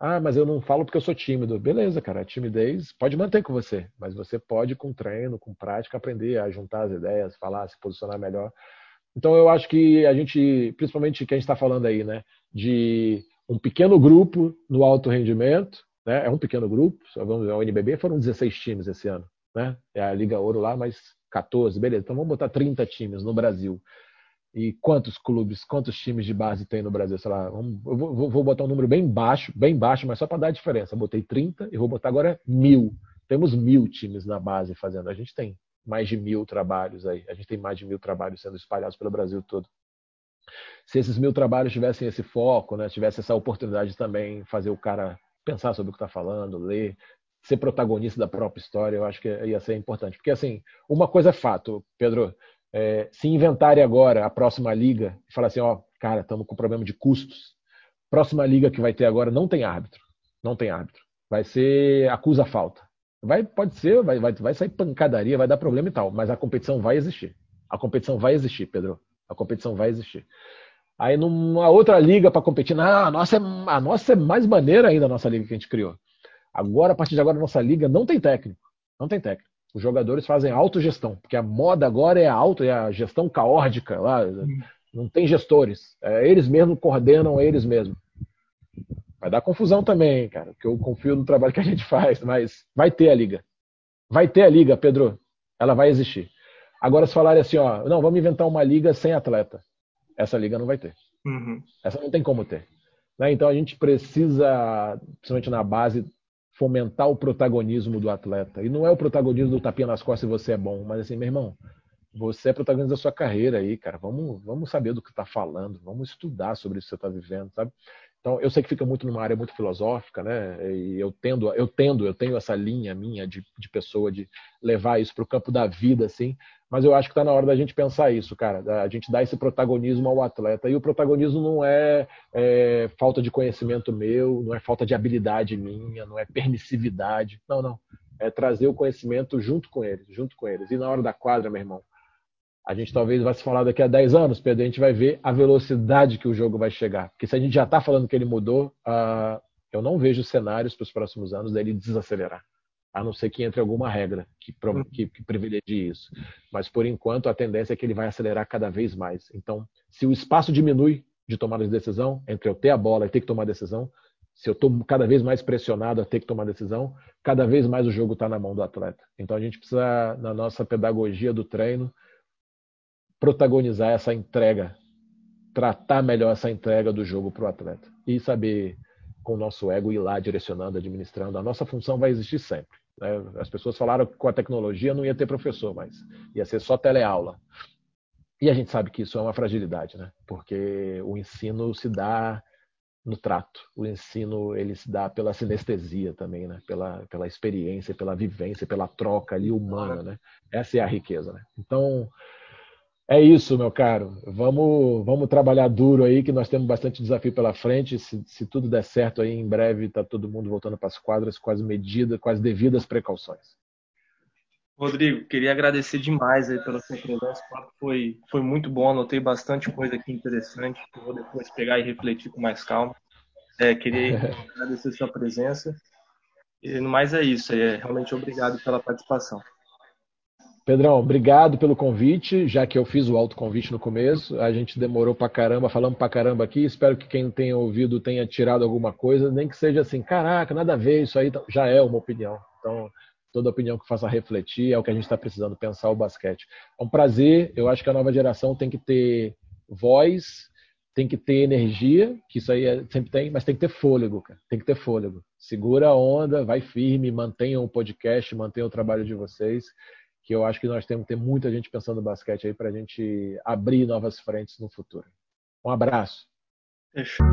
Ah, mas eu não falo porque eu sou tímido. Beleza, cara, a timidez pode manter com você, mas você pode, com treino, com prática, aprender a juntar as ideias, falar, se posicionar melhor. Então eu acho que a gente, principalmente que a gente está falando aí, né, de um pequeno grupo no alto rendimento, né? É um pequeno grupo, vamos ver, o NBB foram 16 times esse ano, né? É a Liga Ouro lá, mas 14, beleza. Então vamos botar 30 times no Brasil. E quantos clubes, quantos times de base tem no Brasil? Sei lá, eu vou, vou, botar um número bem baixo, bem baixo, mas só para dar a diferença. Eu botei 30 e vou botar agora mil. Temos mil times na base fazendo. A gente tem mais de mil trabalhos aí. A gente tem mais de mil trabalhos sendo espalhados pelo Brasil todo. Se esses mil trabalhos tivessem esse foco, né, tivesse essa oportunidade de também fazer o cara pensar sobre o que está falando, ler, ser protagonista da própria história, eu acho que ia ser importante. Porque, assim, uma coisa é fato, Pedro, é, se inventarem agora a próxima liga e falar assim, ó, cara, estamos com problema de custos, próxima liga que vai ter agora não tem árbitro, não tem árbitro, vai ser acusa falta. Vai, pode ser, vai, vai, vai sair pancadaria, vai dar problema e tal, mas a competição vai existir. A competição vai existir, Pedro. A competição vai existir. Aí numa outra liga para competir, não, a nossa, é, a nossa é mais maneira ainda, a nossa liga que a gente criou. Agora, a partir de agora, a nossa liga não tem técnico. Não tem técnico. Os jogadores fazem autogestão, porque a moda agora é a auto, é a gestão caórdica lá. Não tem gestores. É, eles mesmos coordenam eles mesmos. Vai dar confusão também, cara, porque eu confio no trabalho que a gente faz, mas vai ter a liga. Vai ter a liga, Pedro. Ela vai existir. Agora, se falarem assim, ó, não, vamos inventar uma liga sem atleta. Essa liga não vai ter. Uhum. Essa não tem como ter. Né? Então a gente precisa, principalmente na base, fomentar o protagonismo do atleta. E não é o protagonismo do tapinha nas costas se você é bom, mas assim, meu irmão, você é protagonista da sua carreira aí, cara. Vamos, vamos saber do que está falando, vamos estudar sobre isso que você está vivendo, sabe? Então, eu sei que fica muito numa área muito filosófica, né? E eu tendo, eu tendo, eu tenho essa linha minha de, de pessoa de levar isso para o campo da vida, assim. Mas eu acho que está na hora da gente pensar isso, cara. A gente dá esse protagonismo ao atleta. E o protagonismo não é, é falta de conhecimento meu, não é falta de habilidade minha, não é permissividade. Não, não. É trazer o conhecimento junto com eles, junto com eles. E na hora da quadra, meu irmão, a gente talvez vai se falar daqui a 10 anos, Pedro, a gente vai ver a velocidade que o jogo vai chegar. Porque se a gente já está falando que ele mudou, uh, eu não vejo cenários para os próximos anos dele desacelerar. A não ser que entre alguma regra que, uhum. que, que privilegie isso. Mas, por enquanto, a tendência é que ele vai acelerar cada vez mais. Então, se o espaço diminui de tomada de decisão, entre eu ter a bola e ter que tomar decisão, se eu estou cada vez mais pressionado a ter que tomar decisão, cada vez mais o jogo está na mão do atleta. Então, a gente precisa, na nossa pedagogia do treino, protagonizar essa entrega, tratar melhor essa entrega do jogo para o atleta e saber com o nosso ego ir lá direcionando, administrando. A nossa função vai existir sempre. Né? As pessoas falaram que com a tecnologia não ia ter professor, mas ia ser só teleaula. E a gente sabe que isso é uma fragilidade, né? Porque o ensino se dá no trato. O ensino ele se dá pela sinestesia também, né? Pela, pela experiência, pela vivência, pela troca ali humana, né? Essa é a riqueza, né? Então, é isso, meu caro. Vamos, vamos trabalhar duro aí, que nós temos bastante desafio pela frente. Se, se tudo der certo aí, em breve está todo mundo voltando para as quadras com as medidas, com as devidas precauções. Rodrigo, queria agradecer demais aí pela sua presença. O papo foi, foi muito bom, anotei bastante coisa aqui interessante. Vou depois pegar e refletir com mais calma. É, queria agradecer a sua presença. E no mais é isso. É, realmente obrigado pela participação. Pedrão, obrigado pelo convite, já que eu fiz o autoconvite no começo. A gente demorou pra caramba, falamos pra caramba aqui. Espero que quem tenha ouvido tenha tirado alguma coisa, nem que seja assim, caraca, nada a ver, isso aí já é uma opinião. Então, toda opinião que faça refletir é o que a gente está precisando, pensar o basquete. É um prazer, eu acho que a nova geração tem que ter voz, tem que ter energia, que isso aí é, sempre tem, mas tem que ter fôlego, cara. Tem que ter fôlego. Segura a onda, vai firme, mantenham o podcast, mantenham o trabalho de vocês que eu acho que nós temos que ter muita gente pensando no basquete aí para a gente abrir novas frentes no futuro. Um abraço. Fechou.